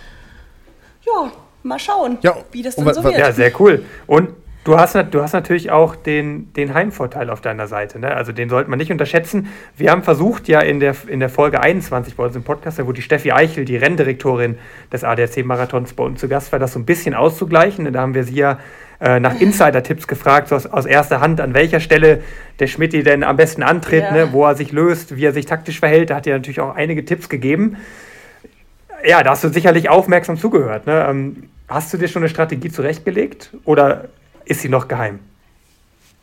Ja, mal schauen, ja, wie das dann so wird. Ja, sehr cool. Und Du hast, du hast natürlich auch den, den Heimvorteil auf deiner Seite. Ne? Also den sollte man nicht unterschätzen. Wir haben versucht ja in der, in der Folge 21 bei uns im Podcast, wo die Steffi Eichel, die Renndirektorin des ADAC-Marathons bei uns zu Gast war, das so ein bisschen auszugleichen. Da haben wir sie ja äh, nach Insider-Tipps gefragt, so aus, aus, erster Hand, an welcher Stelle der Schmidti denn am besten antritt, ja. ne? wo er sich löst, wie er sich taktisch verhält. Da hat er natürlich auch einige Tipps gegeben. Ja, da hast du sicherlich aufmerksam zugehört. Ne? Ähm, hast du dir schon eine Strategie zurechtgelegt oder ist sie noch geheim?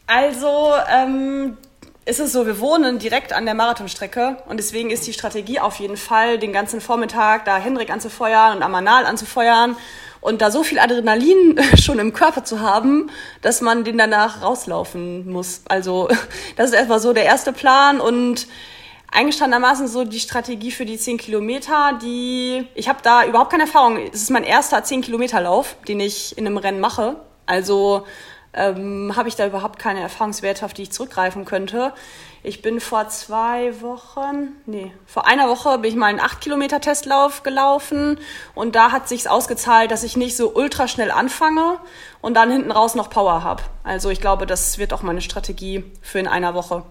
Also, ähm, ist es so, wir wohnen direkt an der Marathonstrecke und deswegen ist die Strategie auf jeden Fall, den ganzen Vormittag da Hendrik anzufeuern und Amanal anzufeuern und da so viel Adrenalin schon im Körper zu haben, dass man den danach rauslaufen muss. Also das ist erstmal so der erste Plan und eingestandenermaßen so die Strategie für die 10 Kilometer, die ich habe da überhaupt keine Erfahrung. Es ist mein erster 10 Kilometer Lauf, den ich in einem Rennen mache also ähm, habe ich da überhaupt keine Erfahrungswerte, auf die ich zurückgreifen könnte. Ich bin vor zwei Wochen, nee, vor einer Woche bin ich mal einen 8-Kilometer-Testlauf gelaufen und da hat sich's ausgezahlt, dass ich nicht so ultra schnell anfange und dann hinten raus noch Power habe. Also ich glaube, das wird auch meine Strategie für in einer Woche.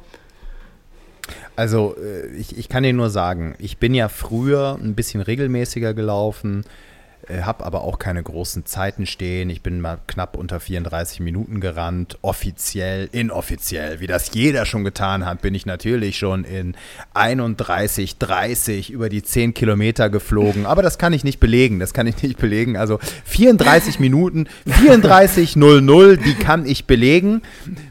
Also äh, ich, ich kann dir nur sagen, ich bin ja früher ein bisschen regelmäßiger gelaufen äh, habe aber auch keine großen Zeiten stehen. Ich bin mal knapp unter 34 Minuten gerannt. Offiziell, inoffiziell, wie das jeder schon getan hat, bin ich natürlich schon in 31, 30 über die 10 Kilometer geflogen. Aber das kann ich nicht belegen. Das kann ich nicht belegen. Also 34 Minuten, 34,00, die kann ich belegen.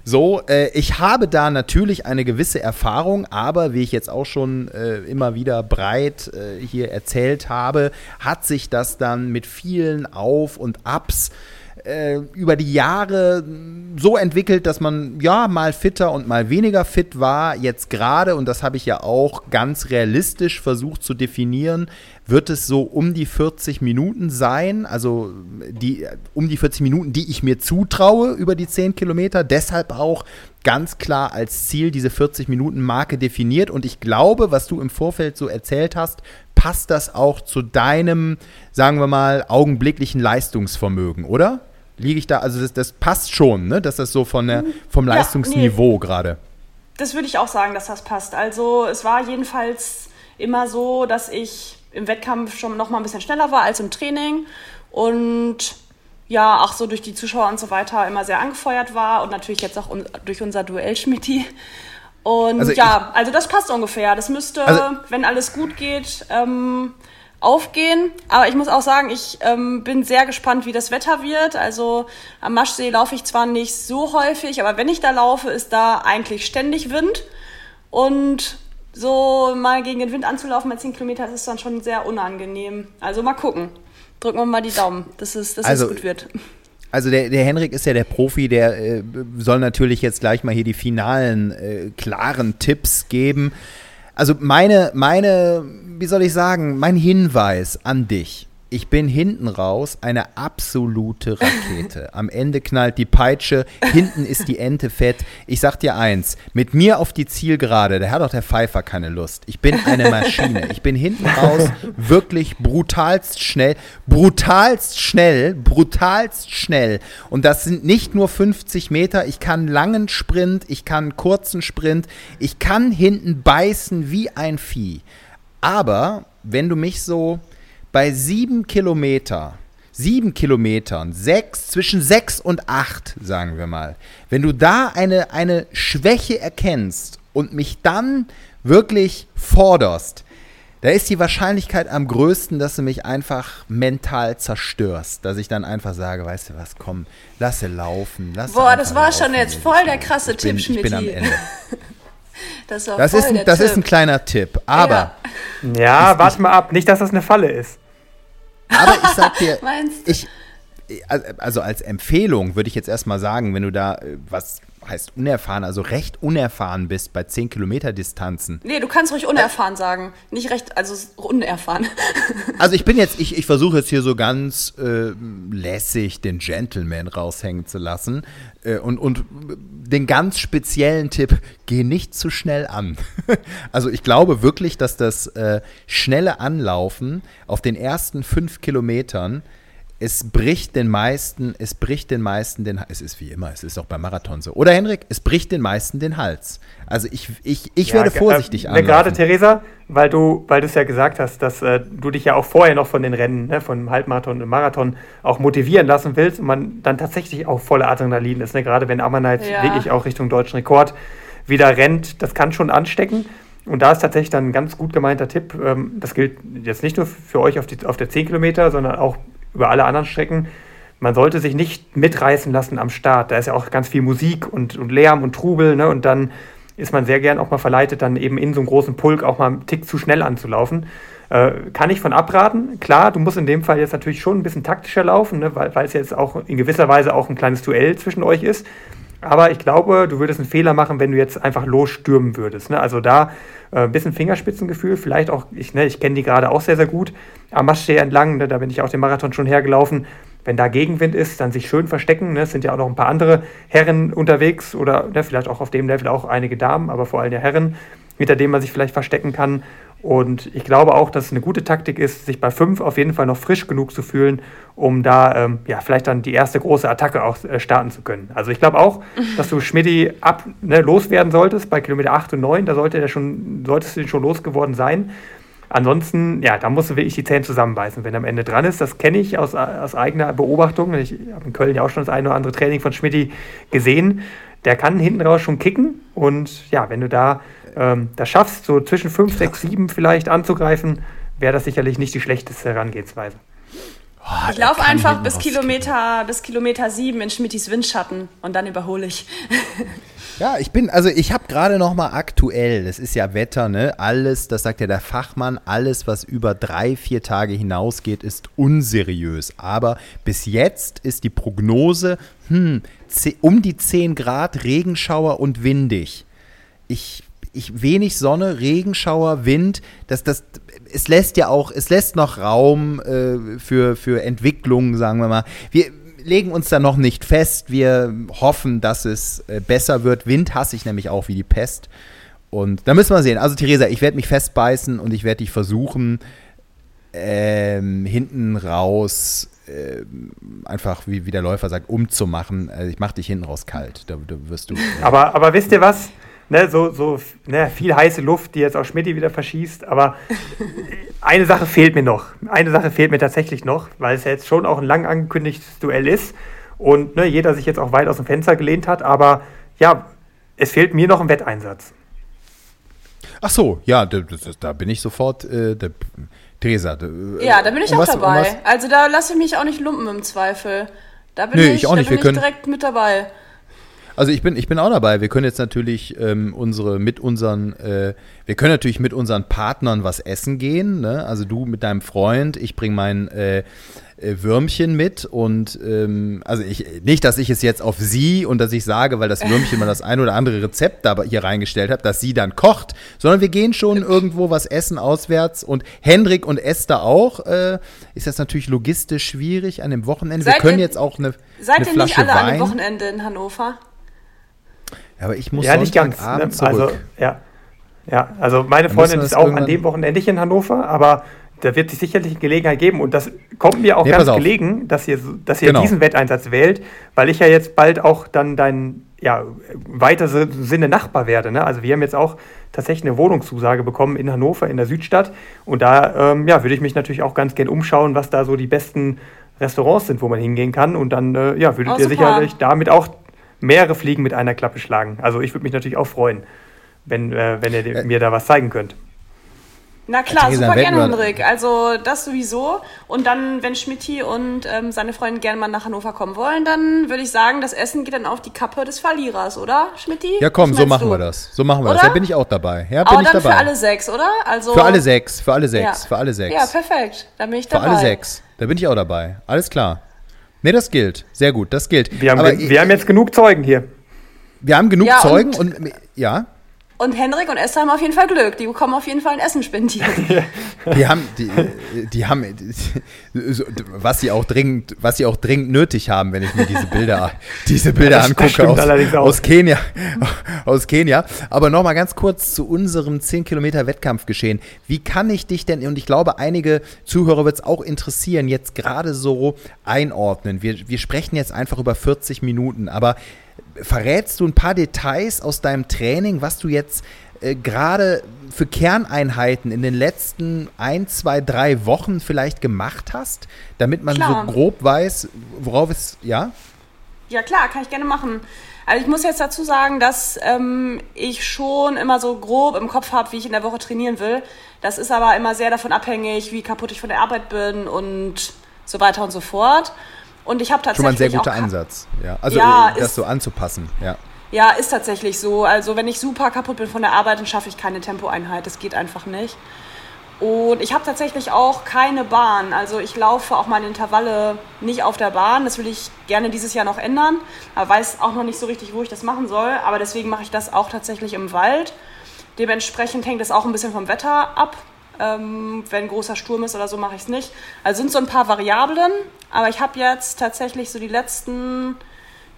So, äh, ich habe da natürlich eine gewisse Erfahrung, aber wie ich jetzt auch schon äh, immer wieder breit äh, hier erzählt habe, hat sich das dann mit vielen Auf und Abs äh, über die Jahre so entwickelt, dass man ja mal fitter und mal weniger fit war. Jetzt gerade, und das habe ich ja auch ganz realistisch versucht zu definieren, wird es so um die 40 Minuten sein, also die, um die 40 Minuten, die ich mir zutraue über die 10 Kilometer. Deshalb auch ganz klar als Ziel diese 40 Minuten Marke definiert. Und ich glaube, was du im Vorfeld so erzählt hast, passt das auch zu deinem, sagen wir mal, augenblicklichen Leistungsvermögen, oder? Liege ich da, also das, das passt schon, ne? Dass das so von der, vom ja, Leistungsniveau nee. gerade. Das würde ich auch sagen, dass das passt. Also es war jedenfalls immer so, dass ich im Wettkampf schon noch mal ein bisschen schneller war als im Training und ja, auch so durch die Zuschauer und so weiter immer sehr angefeuert war und natürlich jetzt auch durch unser Duell Schmitti. Und also ja, also das passt ungefähr. Das müsste, also wenn alles gut geht, ähm, aufgehen. Aber ich muss auch sagen, ich ähm, bin sehr gespannt, wie das Wetter wird. Also am Maschsee laufe ich zwar nicht so häufig, aber wenn ich da laufe, ist da eigentlich ständig Wind. Und so mal gegen den Wind anzulaufen bei 10 Kilometer, das ist dann schon sehr unangenehm. Also mal gucken. Drücken wir mal die Daumen, dass es, dass also, es gut wird. Also der, der Henrik ist ja der Profi, der äh, soll natürlich jetzt gleich mal hier die finalen äh, klaren Tipps geben. Also meine, meine, wie soll ich sagen, mein Hinweis an dich ich bin hinten raus eine absolute Rakete. Am Ende knallt die Peitsche, hinten ist die Ente fett. Ich sag dir eins, mit mir auf die Zielgerade, da hat doch der Pfeifer keine Lust. Ich bin eine Maschine. Ich bin hinten raus wirklich brutalst schnell, brutalst schnell, brutalst schnell. Und das sind nicht nur 50 Meter, ich kann langen Sprint, ich kann kurzen Sprint, ich kann hinten beißen wie ein Vieh. Aber wenn du mich so bei sieben Kilometer, sieben Kilometern, sechs, zwischen sechs und acht, sagen wir mal, wenn du da eine, eine Schwäche erkennst und mich dann wirklich forderst, da ist die Wahrscheinlichkeit am größten, dass du mich einfach mental zerstörst. Dass ich dann einfach sage, weißt du was, komm, lasse laufen. Lasse Boah, das war laufen, schon jetzt voll der krasse Tipp, Schmidt. Ich bin am Ende. das, das ist, ein, das ist ein kleiner Tipp, aber. Ja, ja warte mal ab, nicht, dass das eine Falle ist. Aber ich sag dir, ich, also als Empfehlung würde ich jetzt erstmal sagen, wenn du da äh, was heißt unerfahren, also recht unerfahren bist bei 10 Kilometer Distanzen. Nee, du kannst ruhig unerfahren sagen. Nicht recht, also unerfahren. Also ich bin jetzt, ich, ich versuche jetzt hier so ganz äh, lässig den Gentleman raushängen zu lassen äh, und, und den ganz speziellen Tipp, geh nicht zu schnell an. also ich glaube wirklich, dass das äh, schnelle Anlaufen auf den ersten fünf Kilometern es bricht den meisten, es bricht den meisten den Es ist wie immer, es ist auch beim Marathon so. Oder Henrik, es bricht den meisten den Hals. Also ich, ich, ich ja, werde vorsichtig äh, anlaufen. Gerade Theresa, weil du, weil du es ja gesagt hast, dass äh, du dich ja auch vorher noch von den Rennen, ne, von Halbmarathon und Marathon auch motivieren lassen willst und man dann tatsächlich auch voller Adrenalin ist. Ne? Gerade wenn Ammanite ja. wirklich auch Richtung deutschen Rekord wieder rennt, das kann schon anstecken. Und da ist tatsächlich dann ein ganz gut gemeinter Tipp. Ähm, das gilt jetzt nicht nur für euch auf, die, auf der 10 Kilometer, sondern auch über alle anderen Strecken. Man sollte sich nicht mitreißen lassen am Start. Da ist ja auch ganz viel Musik und, und Lärm und Trubel. Ne? Und dann ist man sehr gern auch mal verleitet, dann eben in so einem großen Pulk auch mal einen Tick zu schnell anzulaufen. Äh, kann ich von abraten. Klar, du musst in dem Fall jetzt natürlich schon ein bisschen taktischer laufen, ne? weil, weil es jetzt auch in gewisser Weise auch ein kleines Duell zwischen euch ist. Aber ich glaube, du würdest einen Fehler machen, wenn du jetzt einfach losstürmen würdest. Ne? Also da äh, ein bisschen Fingerspitzengefühl, vielleicht auch, ich, ne, ich kenne die gerade auch sehr, sehr gut, am Maschsee entlang, ne, da bin ich auch den Marathon schon hergelaufen. Wenn da Gegenwind ist, dann sich schön verstecken. Ne? Es sind ja auch noch ein paar andere Herren unterwegs oder ne, vielleicht auch auf dem Level auch einige Damen, aber vor allem ja Herren, hinter denen man sich vielleicht verstecken kann. Und ich glaube auch, dass es eine gute Taktik ist, sich bei fünf auf jeden Fall noch frisch genug zu fühlen, um da ähm, ja, vielleicht dann die erste große Attacke auch äh, starten zu können. Also ich glaube auch, dass du Schmidti ab ne, loswerden solltest bei Kilometer 8 und 9, da sollte der schon, solltest du schon losgeworden sein. Ansonsten, ja, da musst du wirklich die Zähne zusammenbeißen, wenn er am Ende dran ist. Das kenne ich aus, aus eigener Beobachtung. Ich habe in Köln ja auch schon das eine oder andere Training von Schmidti gesehen. Der kann hinten raus schon kicken und ja, wenn du da ähm, das schaffst, so zwischen 5, 6, 7 vielleicht anzugreifen, wäre das sicherlich nicht die schlechteste Herangehensweise. Oh, ich laufe einfach bis Kilometer, bis Kilometer 7 in Schmittis Windschatten und dann überhole ich. Ja, ich bin, also ich habe gerade noch mal aktuell, das ist ja Wetter, ne? Alles, das sagt ja der Fachmann, alles, was über drei, vier Tage hinausgeht, ist unseriös. Aber bis jetzt ist die Prognose, hm, um die 10 Grad, Regenschauer und windig. Ich ich, wenig Sonne, Regenschauer, Wind, das, das, es lässt ja auch, es lässt noch Raum äh, für, für Entwicklung, sagen wir mal. Wir legen uns da noch nicht fest. Wir hoffen, dass es äh, besser wird. Wind hasse ich nämlich auch wie die Pest. Und da müssen wir sehen. Also, Theresa, ich werde mich festbeißen und ich werde dich versuchen, ähm, hinten raus äh, einfach, wie, wie der Läufer sagt, umzumachen. Also ich mache dich hinten raus kalt. Da, da wirst du. Äh, aber, aber wisst ihr was? Ne, so, so ne, viel heiße Luft, die jetzt auch Schmidt wieder verschießt. Aber eine Sache fehlt mir noch. Eine Sache fehlt mir tatsächlich noch, weil es ja jetzt schon auch ein lang angekündigtes Duell ist und ne, jeder sich jetzt auch weit aus dem Fenster gelehnt hat. Aber ja, es fehlt mir noch ein Wetteinsatz. Ach so, ja, da, da bin ich sofort. Äh, da, Theresa. Da, äh, ja, da bin ich auch was, dabei. Also da lasse ich mich auch nicht lumpen im Zweifel. Da bin Nö, ich, ich auch nicht. Da bin ich direkt mit dabei. Also ich bin, ich bin auch dabei. Wir können jetzt natürlich ähm, unsere mit unseren, äh, wir können natürlich mit unseren Partnern was essen gehen. Ne? Also du mit deinem Freund, ich bringe mein äh, äh, Würmchen mit und ähm, also ich nicht, dass ich es jetzt auf sie und dass ich sage, weil das Würmchen mal das ein oder andere Rezept da hier reingestellt hat, dass sie dann kocht, sondern wir gehen schon irgendwo was essen auswärts und Hendrik und Esther auch. Äh, ist das natürlich logistisch schwierig an dem Wochenende. Seid wir können ihr, jetzt auch eine, seid eine ihr nicht alle Wein. an dem Wochenende in Hannover? Aber ich muss ja, nicht ganz, ne? Also, zurück. Also, ja. ja, also meine Freundin ist auch an dem Wochenende nicht in Hannover, aber da wird sich sicherlich eine Gelegenheit geben. Und das kommt mir auch nee, ganz gelegen, dass ihr, dass ihr genau. diesen Wetteinsatz wählt, weil ich ja jetzt bald auch dann dein ja, weiter Sinne Nachbar werde. Ne? Also wir haben jetzt auch tatsächlich eine Wohnungszusage bekommen in Hannover, in der Südstadt. Und da ähm, ja, würde ich mich natürlich auch ganz gern umschauen, was da so die besten Restaurants sind, wo man hingehen kann. Und dann äh, ja, würdet oh, ihr sicherlich damit auch mehrere Fliegen mit einer Klappe schlagen. Also ich würde mich natürlich auch freuen, wenn, äh, wenn ihr äh, mir da was zeigen könnt. Na klar, super gerne, Hendrik. Also das sowieso. Und dann, wenn Schmidti und ähm, seine Freundin gerne mal nach Hannover kommen wollen, dann würde ich sagen, das Essen geht dann auf die Kappe des Verlierers, oder, Schmidti? Ja, komm, so machen du? wir das. So machen wir oder? das. Da bin ich auch dabei. Ja, bin Aber ich dann dabei. für alle sechs, oder? Also für alle sechs, für alle sechs, ja. für alle sechs. Ja, perfekt. Da bin ich dabei. Für alle sechs. Da bin ich auch dabei. Alles klar. Nee, das gilt. Sehr gut, das gilt. Wir haben, Aber, wir haben jetzt genug Zeugen hier. Wir haben genug ja, Zeugen und, und ja. Und Henrik und Esther haben auf jeden Fall Glück. Die bekommen auf jeden Fall ein Essen spendiert. die haben, die, die haben, was sie auch dringend, was sie auch dringend nötig haben, wenn ich mir diese Bilder, diese Bilder ja, angucke aus, aus Kenia, aus Kenia. Aber nochmal ganz kurz zu unserem 10 Kilometer Wettkampfgeschehen. Wie kann ich dich denn, und ich glaube, einige Zuhörer wird es auch interessieren, jetzt gerade so einordnen? Wir, wir sprechen jetzt einfach über 40 Minuten, aber verrätst du ein paar Details aus deinem Training, was du jetzt äh, gerade für Kerneinheiten in den letzten ein, zwei, drei Wochen vielleicht gemacht hast, damit man klar. so grob weiß, worauf es, ja? Ja, klar, kann ich gerne machen. Also ich muss jetzt dazu sagen, dass ähm, ich schon immer so grob im Kopf habe, wie ich in der Woche trainieren will. Das ist aber immer sehr davon abhängig, wie kaputt ich von der Arbeit bin und so weiter und so fort. Und ich habe tatsächlich. Schon mal ein sehr guter Ansatz, ja. Also ja, äh, das ist, so anzupassen, ja. Ja, ist tatsächlich so. Also wenn ich super kaputt bin von der Arbeit, dann schaffe ich keine Tempoeinheit. Das geht einfach nicht. Und ich habe tatsächlich auch keine Bahn. Also ich laufe auch meine Intervalle nicht auf der Bahn. Das will ich gerne dieses Jahr noch ändern. Aber weiß auch noch nicht so richtig, wo ich das machen soll. Aber deswegen mache ich das auch tatsächlich im Wald. Dementsprechend hängt es auch ein bisschen vom Wetter ab. Ähm, wenn großer Sturm ist oder so, mache ich es nicht. Also sind so ein paar Variablen, aber ich habe jetzt tatsächlich so die letzten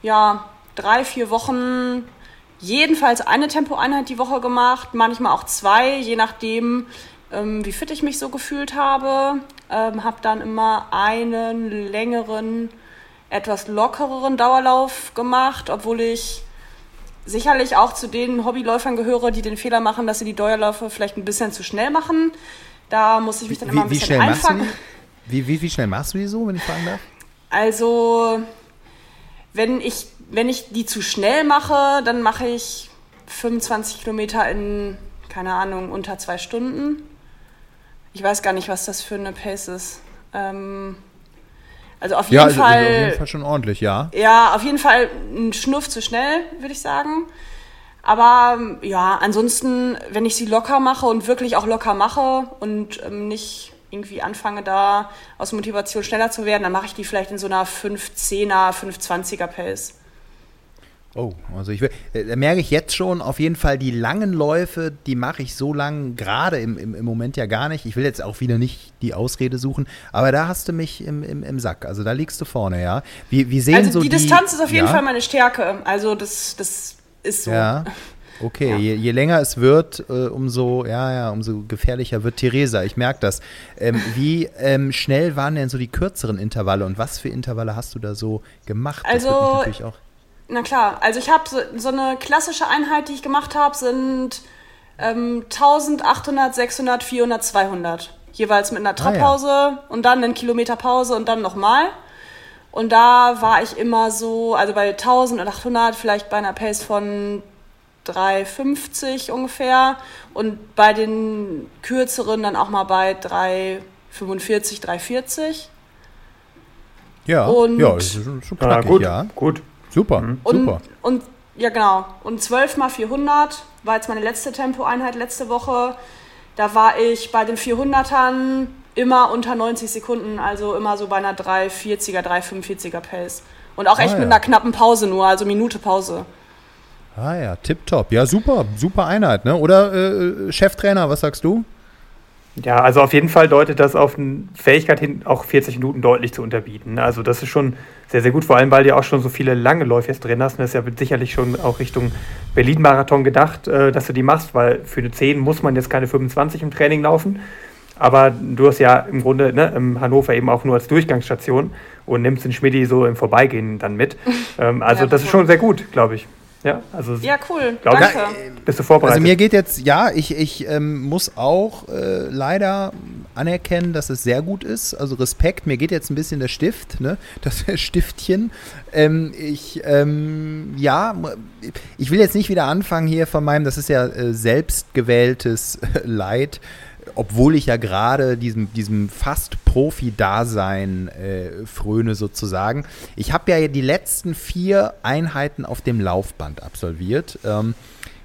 ja, drei, vier Wochen jedenfalls eine Tempoeinheit die Woche gemacht, manchmal auch zwei, je nachdem, ähm, wie fit ich mich so gefühlt habe. Ähm, habe dann immer einen längeren, etwas lockereren Dauerlauf gemacht, obwohl ich sicherlich auch zu den Hobbyläufern gehöre, die den Fehler machen, dass sie die Dauerläufe vielleicht ein bisschen zu schnell machen. Da muss ich mich dann wie, immer ein bisschen einfangen. Wie, wie, wie schnell machst du die so, wenn ich fragen darf? Also, wenn ich, wenn ich die zu schnell mache, dann mache ich 25 Kilometer in, keine Ahnung, unter zwei Stunden. Ich weiß gar nicht, was das für eine Pace ist. Ähm, also auf jeden, ja, also, Fall, also auf jeden Fall schon ordentlich, ja. Ja, auf jeden Fall ein Schnuff zu schnell, würde ich sagen. Aber ja, ansonsten, wenn ich sie locker mache und wirklich auch locker mache und ähm, nicht irgendwie anfange, da aus Motivation schneller zu werden, dann mache ich die vielleicht in so einer 510er, 520er Pace. Oh, also ich will, äh, da merke ich jetzt schon auf jeden Fall die langen Läufe, die mache ich so lang gerade im, im, im Moment ja gar nicht. Ich will jetzt auch wieder nicht die Ausrede suchen, aber da hast du mich im, im, im Sack. Also da liegst du vorne, ja. Wie, wie sehen also so die, die Distanz ist auf jeden ja? Fall meine Stärke. Also das, das ist so. Ja. Okay, ja. je, je, länger es wird, äh, umso, ja, ja, umso gefährlicher wird Theresa. Ich merke das. Ähm, wie ähm, schnell waren denn so die kürzeren Intervalle und was für Intervalle hast du da so gemacht? Also, na klar, also ich habe so, so, eine klassische Einheit, die ich gemacht habe, sind ähm, 1800, 600, 400, 200. Jeweils mit einer Trappause ah, ja. und dann einen Kilometer Pause und dann nochmal. Und da war ich immer so, also bei 1800 vielleicht bei einer Pace von 3,50 ungefähr und bei den kürzeren dann auch mal bei 3,45, 3,40. Ja, und ja, ist schon, schon knackig, ah, gut, ja. Gut. Super, mhm. und, super. Und ja, genau. Und 12 mal 400 war jetzt meine letzte Tempoeinheit letzte Woche. Da war ich bei den 400ern immer unter 90 Sekunden, also immer so bei einer 340er, 345er Pace. Und auch echt ah, mit einer knappen Pause nur, also Minute Pause. Ah ja, tipptopp. Ja, super, super Einheit, ne? Oder äh, Cheftrainer, was sagst du? Ja, also auf jeden Fall deutet das auf eine Fähigkeit hin, auch 40 Minuten deutlich zu unterbieten. Also das ist schon sehr, sehr gut, vor allem weil du ja auch schon so viele lange Läufe jetzt drin hast. Und das ist ja sicherlich schon auch Richtung Berlin-Marathon gedacht, äh, dass du die machst, weil für eine 10 muss man jetzt keine 25 im Training laufen. Aber du hast ja im Grunde ne, im Hannover eben auch nur als Durchgangsstation und nimmst den Schmidti so im Vorbeigehen dann mit. Ähm, also ja, das ist schon sehr gut, glaube ich. Ja, also ja, cool. Glaub, Danke. Bist du vorbereitet? Also mir geht jetzt, ja, ich, ich ähm, muss auch äh, leider anerkennen, dass es sehr gut ist. Also Respekt, mir geht jetzt ein bisschen der Stift, ne? Das Stiftchen. Ähm, ich, ähm, ja, ich will jetzt nicht wieder anfangen hier von meinem, das ist ja äh, selbstgewähltes Leid obwohl ich ja gerade diesem, diesem fast Profi-Dasein äh, fröne sozusagen. Ich habe ja die letzten vier Einheiten auf dem Laufband absolviert. Ähm,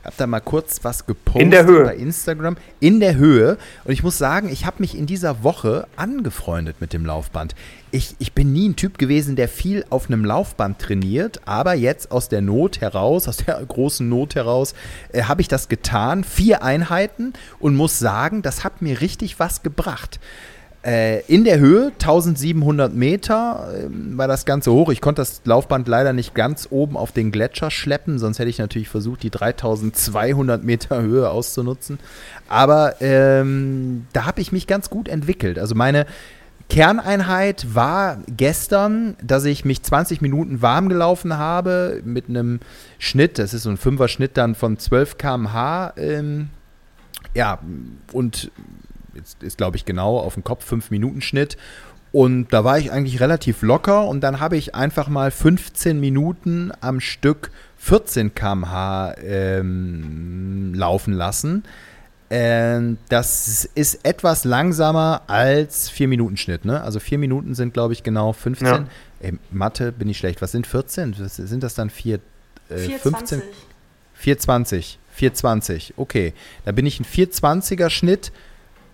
habe da mal kurz was gepostet in der Höhe. bei Instagram. In der Höhe. Und ich muss sagen, ich habe mich in dieser Woche angefreundet mit dem Laufband. Ich, ich bin nie ein Typ gewesen, der viel auf einem Laufband trainiert, aber jetzt aus der Not heraus, aus der großen Not heraus, äh, habe ich das getan. Vier Einheiten und muss sagen, das hat mir richtig was gebracht. Äh, in der Höhe, 1700 Meter, äh, war das Ganze hoch. Ich konnte das Laufband leider nicht ganz oben auf den Gletscher schleppen, sonst hätte ich natürlich versucht, die 3200 Meter Höhe auszunutzen. Aber ähm, da habe ich mich ganz gut entwickelt. Also meine Kerneinheit war gestern, dass ich mich 20 Minuten warm gelaufen habe mit einem Schnitt, das ist so ein Fünfer-Schnitt dann von 12 km/h. Ähm, ja, und jetzt ist, glaube ich, genau auf dem Kopf 5-Minuten-Schnitt. Und da war ich eigentlich relativ locker und dann habe ich einfach mal 15 Minuten am Stück 14 km/h ähm, laufen lassen. Ähm, das ist etwas langsamer als 4-Minuten-Schnitt. Ne? Also 4 Minuten sind, glaube ich, genau 15. Ja. Ey, Mathe bin ich schlecht. Was sind 14? Was, sind das dann 4, äh, 15? 420. 420. Okay. Da bin ich ein 420er Schnitt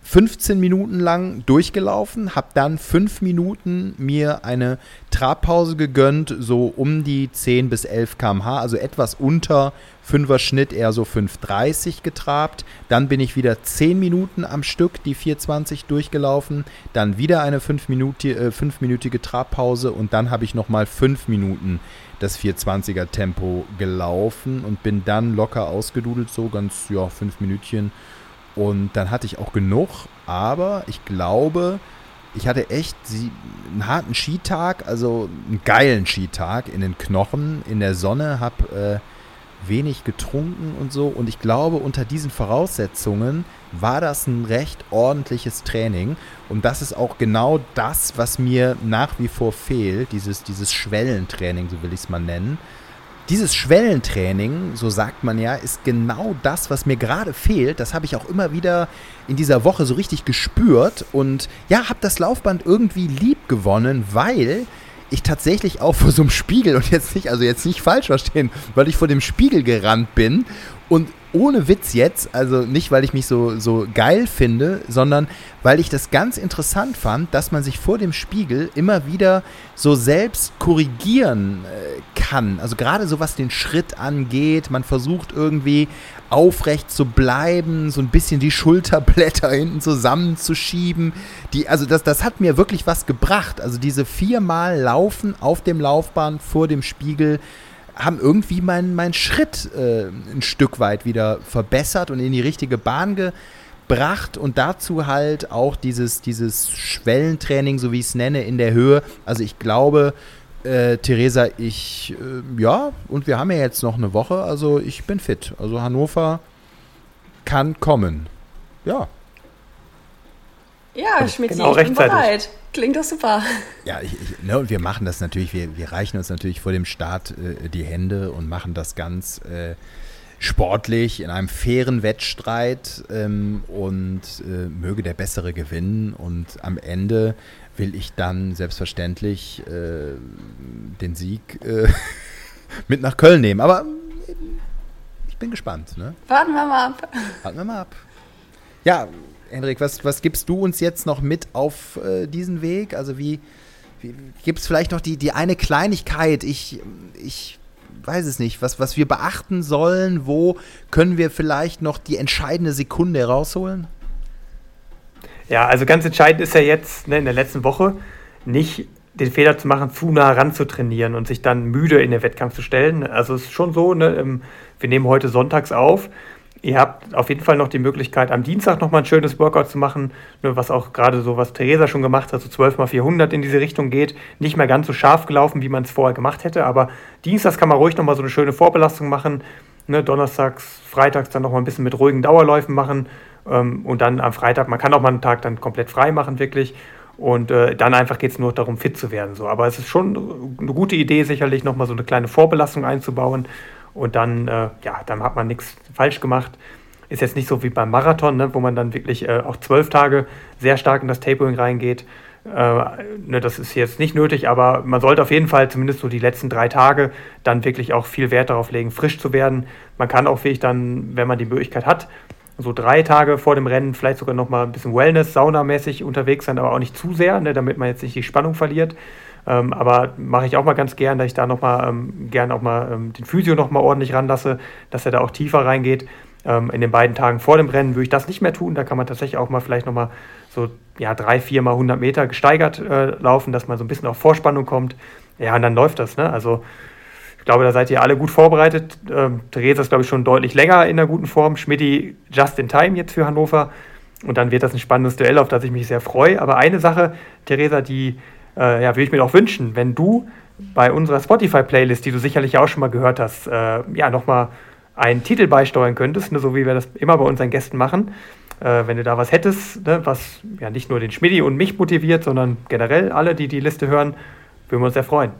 15 Minuten lang durchgelaufen, habe dann 5 Minuten mir eine Trabpause gegönnt, so um die 10 bis 11 km/h, also etwas unter 5er Schnitt, eher so 5,30 getrabt. Dann bin ich wieder 10 Minuten am Stück, die 420 durchgelaufen, dann wieder eine 5-minütige äh, Trabpause und dann habe ich nochmal 5 Minuten das 420er Tempo gelaufen und bin dann locker ausgedudelt, so ganz, ja, 5 Minütchen und dann hatte ich auch genug, aber ich glaube, ich hatte echt einen harten Skitag, also einen geilen Skitag in den Knochen, in der Sonne, habe äh, wenig getrunken und so. Und ich glaube, unter diesen Voraussetzungen war das ein recht ordentliches Training. Und das ist auch genau das, was mir nach wie vor fehlt, dieses, dieses Schwellentraining, so will ich es mal nennen. Dieses Schwellentraining, so sagt man ja, ist genau das, was mir gerade fehlt. Das habe ich auch immer wieder in dieser Woche so richtig gespürt und ja, habe das Laufband irgendwie lieb gewonnen, weil ich tatsächlich auch vor so einem Spiegel und jetzt nicht, also jetzt nicht falsch verstehen, weil ich vor dem Spiegel gerannt bin und ohne Witz jetzt, also nicht, weil ich mich so, so geil finde, sondern weil ich das ganz interessant fand, dass man sich vor dem Spiegel immer wieder so selbst korrigieren äh, kann. Also gerade so was den Schritt angeht, man versucht irgendwie aufrecht zu bleiben, so ein bisschen die Schulterblätter hinten zusammenzuschieben. Die, also das, das hat mir wirklich was gebracht. Also diese viermal Laufen auf dem Laufbahn vor dem Spiegel haben irgendwie meinen mein Schritt äh, ein Stück weit wieder verbessert und in die richtige Bahn gebracht und dazu halt auch dieses, dieses Schwellentraining, so wie ich es nenne, in der Höhe. Also ich glaube, äh, Theresa, ich, äh, ja, und wir haben ja jetzt noch eine Woche, also ich bin fit. Also Hannover kann kommen. Ja. Ja, Schmidt, genau, ich bin bereit. Klingt doch super. Ja, ich, ich, ne, und wir machen das natürlich, wir, wir reichen uns natürlich vor dem Start äh, die Hände und machen das ganz äh, sportlich in einem fairen Wettstreit ähm, und äh, möge der Bessere gewinnen. Und am Ende will ich dann selbstverständlich äh, den Sieg äh, mit nach Köln nehmen. Aber äh, ich bin gespannt. Ne? Warten wir mal ab. Warten wir mal ab. Ja, Hendrik, was, was gibst du uns jetzt noch mit auf äh, diesen Weg? Also wie, wie gibt es vielleicht noch die, die eine Kleinigkeit? Ich, ich weiß es nicht, was, was wir beachten sollen. Wo können wir vielleicht noch die entscheidende Sekunde rausholen? Ja, also ganz entscheidend ist ja jetzt ne, in der letzten Woche nicht den Fehler zu machen, zu nah ran zu trainieren und sich dann müde in den Wettkampf zu stellen. Also es ist schon so, ne, ähm, wir nehmen heute sonntags auf. Ihr habt auf jeden Fall noch die Möglichkeit, am Dienstag nochmal ein schönes Workout zu machen, ne, was auch gerade so, was Theresa schon gemacht hat, so 12 mal 400 in diese Richtung geht. Nicht mehr ganz so scharf gelaufen, wie man es vorher gemacht hätte, aber Dienstags kann man ruhig nochmal so eine schöne Vorbelastung machen. Ne, donnerstags, freitags dann nochmal ein bisschen mit ruhigen Dauerläufen machen ähm, und dann am Freitag, man kann auch mal einen Tag dann komplett frei machen, wirklich. Und äh, dann einfach geht es nur darum, fit zu werden. So. Aber es ist schon eine gute Idee, sicherlich nochmal so eine kleine Vorbelastung einzubauen. Und dann, äh, ja, dann hat man nichts falsch gemacht. Ist jetzt nicht so wie beim Marathon, ne, wo man dann wirklich äh, auch zwölf Tage sehr stark in das Tapering reingeht. Äh, ne, das ist jetzt nicht nötig, aber man sollte auf jeden Fall zumindest so die letzten drei Tage dann wirklich auch viel Wert darauf legen, frisch zu werden. Man kann auch wirklich dann, wenn man die Möglichkeit hat, so drei Tage vor dem Rennen vielleicht sogar noch mal ein bisschen Wellness, saunamäßig unterwegs sein, aber auch nicht zu sehr, ne, damit man jetzt nicht die Spannung verliert. Ähm, aber mache ich auch mal ganz gern, dass ich da noch mal ähm, gern auch mal ähm, den Physio noch mal ordentlich ranlasse, dass er da auch tiefer reingeht. Ähm, in den beiden Tagen vor dem Rennen würde ich das nicht mehr tun. Da kann man tatsächlich auch mal vielleicht noch mal so ja, drei, vier mal 100 Meter gesteigert äh, laufen, dass man so ein bisschen auf Vorspannung kommt. Ja, und dann läuft das. Ne? Also glaube, da seid ihr alle gut vorbereitet. Ähm, Theresa ist, glaube ich, schon deutlich länger in einer guten Form. Schmidti just in time jetzt für Hannover. Und dann wird das ein spannendes Duell, auf das ich mich sehr freue. Aber eine Sache, Theresa, die äh, ja, würde ich mir auch wünschen, wenn du bei unserer Spotify-Playlist, die du sicherlich auch schon mal gehört hast, äh, ja, nochmal einen Titel beisteuern könntest, ne, so wie wir das immer bei unseren Gästen machen äh, wenn du da was hättest, ne, was ja nicht nur den Schmidi und mich motiviert, sondern generell alle, die die Liste hören, würden wir uns sehr freuen.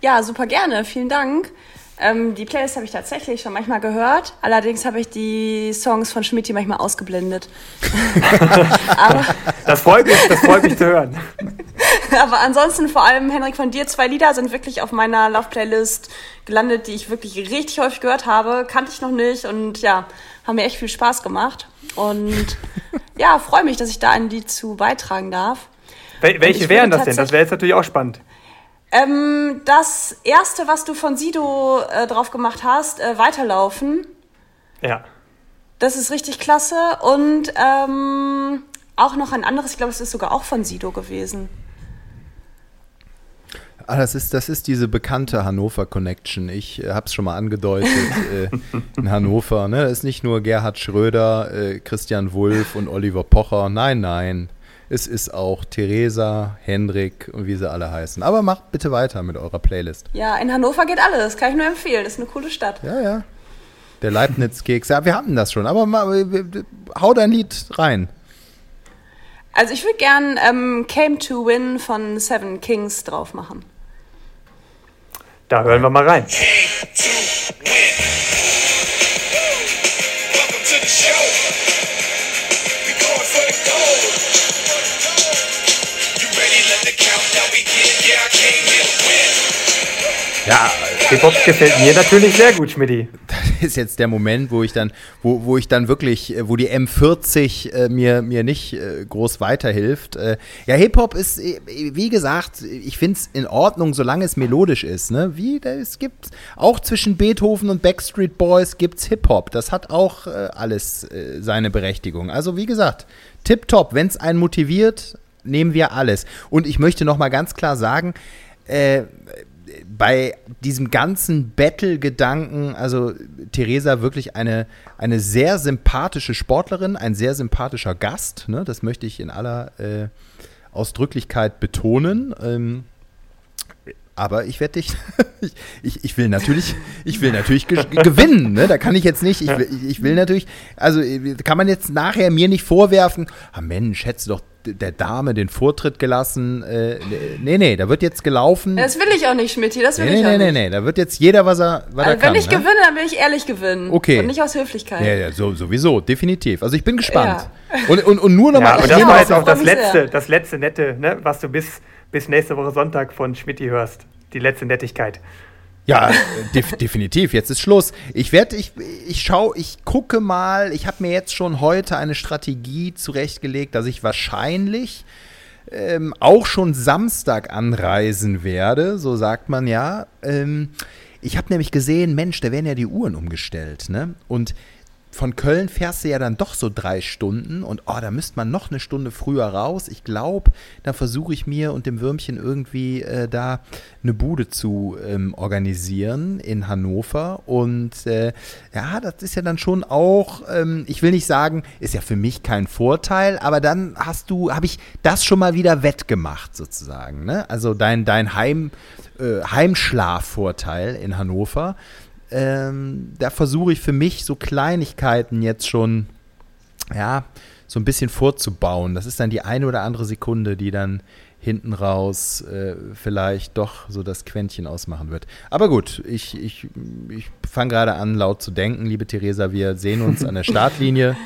Ja, super gerne. Vielen Dank. Ähm, die Playlist habe ich tatsächlich schon manchmal gehört. Allerdings habe ich die Songs von Schmidt manchmal ausgeblendet. Aber, das, freut mich, das freut mich zu hören. Aber ansonsten vor allem, Henrik, von dir zwei Lieder sind wirklich auf meiner Love-Playlist gelandet, die ich wirklich richtig häufig gehört habe. Kannte ich noch nicht und ja, haben mir echt viel Spaß gemacht. Und ja, freue mich, dass ich da ein Lied zu beitragen darf. Wel welche wären das denn? Das wäre jetzt natürlich auch spannend. Ähm, das erste, was du von Sido äh, drauf gemacht hast, äh, weiterlaufen. Ja. Das ist richtig klasse. Und ähm, auch noch ein anderes, ich glaube, es ist sogar auch von Sido gewesen. Ah, das ist, das ist diese bekannte Hannover Connection. Ich äh, habe es schon mal angedeutet äh, in Hannover. Ne? Das ist nicht nur Gerhard Schröder, äh, Christian Wulff und Oliver Pocher. Nein, nein. Es ist auch Theresa, Hendrik und wie sie alle heißen. Aber macht bitte weiter mit eurer Playlist. Ja, in Hannover geht alles. Kann ich nur empfehlen. Das ist eine coole Stadt. Ja, ja. Der Leibniz-Keks. Ja, wir hatten das schon. Aber mal, hau dein Lied rein. Also ich würde gern ähm, Came to Win von Seven Kings drauf machen. Da hören wir mal rein. Ja, Hip-Hop gefällt mir natürlich sehr gut, Schmidti. Das ist jetzt der Moment, wo ich dann, wo, wo ich dann wirklich, äh, wo die M40 äh, mir, mir nicht äh, groß weiterhilft. Äh, ja, Hip-Hop ist, äh, wie gesagt, ich finde es in Ordnung, solange es melodisch ist. Ne? Wie, es gibt auch zwischen Beethoven und Backstreet Boys gibt's Hip-Hop. Das hat auch äh, alles seine Berechtigung. Also wie gesagt, tipptopp, wenn es einen motiviert, nehmen wir alles. Und ich möchte noch mal ganz klar sagen, äh, bei diesem ganzen Battle-Gedanken, also Theresa wirklich eine, eine sehr sympathische Sportlerin, ein sehr sympathischer Gast, ne? das möchte ich in aller äh, Ausdrücklichkeit betonen. Ähm, aber ich werde dich, ich, ich, will natürlich, ich will natürlich gewinnen, ne? Da kann ich jetzt nicht, ich will, ich will natürlich, also kann man jetzt nachher mir nicht vorwerfen, ah Mensch, hättest du doch der Dame den Vortritt gelassen. Äh, nee, nee, da wird jetzt gelaufen. Das will ich auch nicht, Schmidt. Das will nee, ich nee, auch nee, nicht. Nee, nee, da wird jetzt jeder, was er, was also, er kann. Wenn ich ne? gewinne, dann will ich ehrlich gewinnen. Okay. Und nicht aus Höflichkeit. Ja, ja, so, sowieso, definitiv. Also ich bin gespannt. Ja. Und, und, und nur nochmal. Ja, und das war jetzt auch das letzte, das letzte Nette, ne, was du bis, bis nächste Woche Sonntag von Schmidt hörst. Die letzte Nettigkeit. Ja, def definitiv. Jetzt ist Schluss. Ich werde, ich, ich schaue, ich gucke mal. Ich habe mir jetzt schon heute eine Strategie zurechtgelegt, dass ich wahrscheinlich ähm, auch schon Samstag anreisen werde, so sagt man ja. Ähm, ich habe nämlich gesehen, Mensch, da werden ja die Uhren umgestellt, ne? Und von Köln fährst du ja dann doch so drei Stunden und oh, da müsste man noch eine Stunde früher raus. Ich glaube, da versuche ich mir und dem Würmchen irgendwie äh, da eine Bude zu ähm, organisieren in Hannover. Und äh, ja, das ist ja dann schon auch, ähm, ich will nicht sagen, ist ja für mich kein Vorteil, aber dann hast du, habe ich das schon mal wieder wettgemacht sozusagen. Ne? Also dein, dein Heim, äh, Heimschlafvorteil in Hannover ähm, da versuche ich für mich so Kleinigkeiten jetzt schon, ja, so ein bisschen vorzubauen. Das ist dann die eine oder andere Sekunde, die dann hinten raus äh, vielleicht doch so das Quäntchen ausmachen wird. Aber gut, ich, ich, ich fange gerade an, laut zu denken, liebe Theresa. Wir sehen uns an der Startlinie.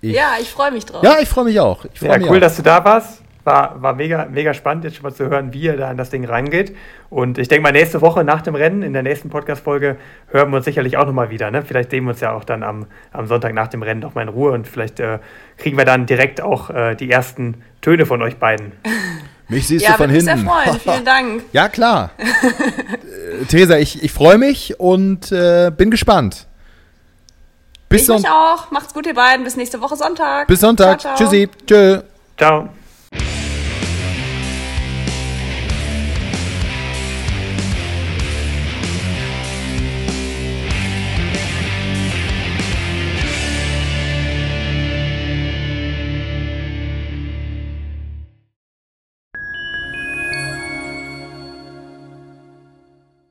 Ich, ja, ich freue mich drauf. Ja, ich freue mich auch. Ich freu ja, mich cool, auch. dass du da warst. War, war mega, mega spannend, jetzt schon mal zu hören, wie ihr da in das Ding reingeht. Und ich denke mal, nächste Woche nach dem Rennen, in der nächsten Podcast-Folge, hören wir uns sicherlich auch nochmal wieder. Ne? Vielleicht sehen wir uns ja auch dann am, am Sonntag nach dem Rennen nochmal in Ruhe und vielleicht äh, kriegen wir dann direkt auch äh, die ersten Töne von euch beiden. Mich siehst ja, du von hinten. Ja, sehr freuen. Vielen Dank. ja, klar. äh, Theresa, ich, ich freue mich und äh, bin gespannt. Bis ich mich auch. Macht's gut, ihr beiden. Bis nächste Woche Sonntag. Bis Sonntag. Ciao, ciao. Tschüssi. Tschö. Ciao. Bye.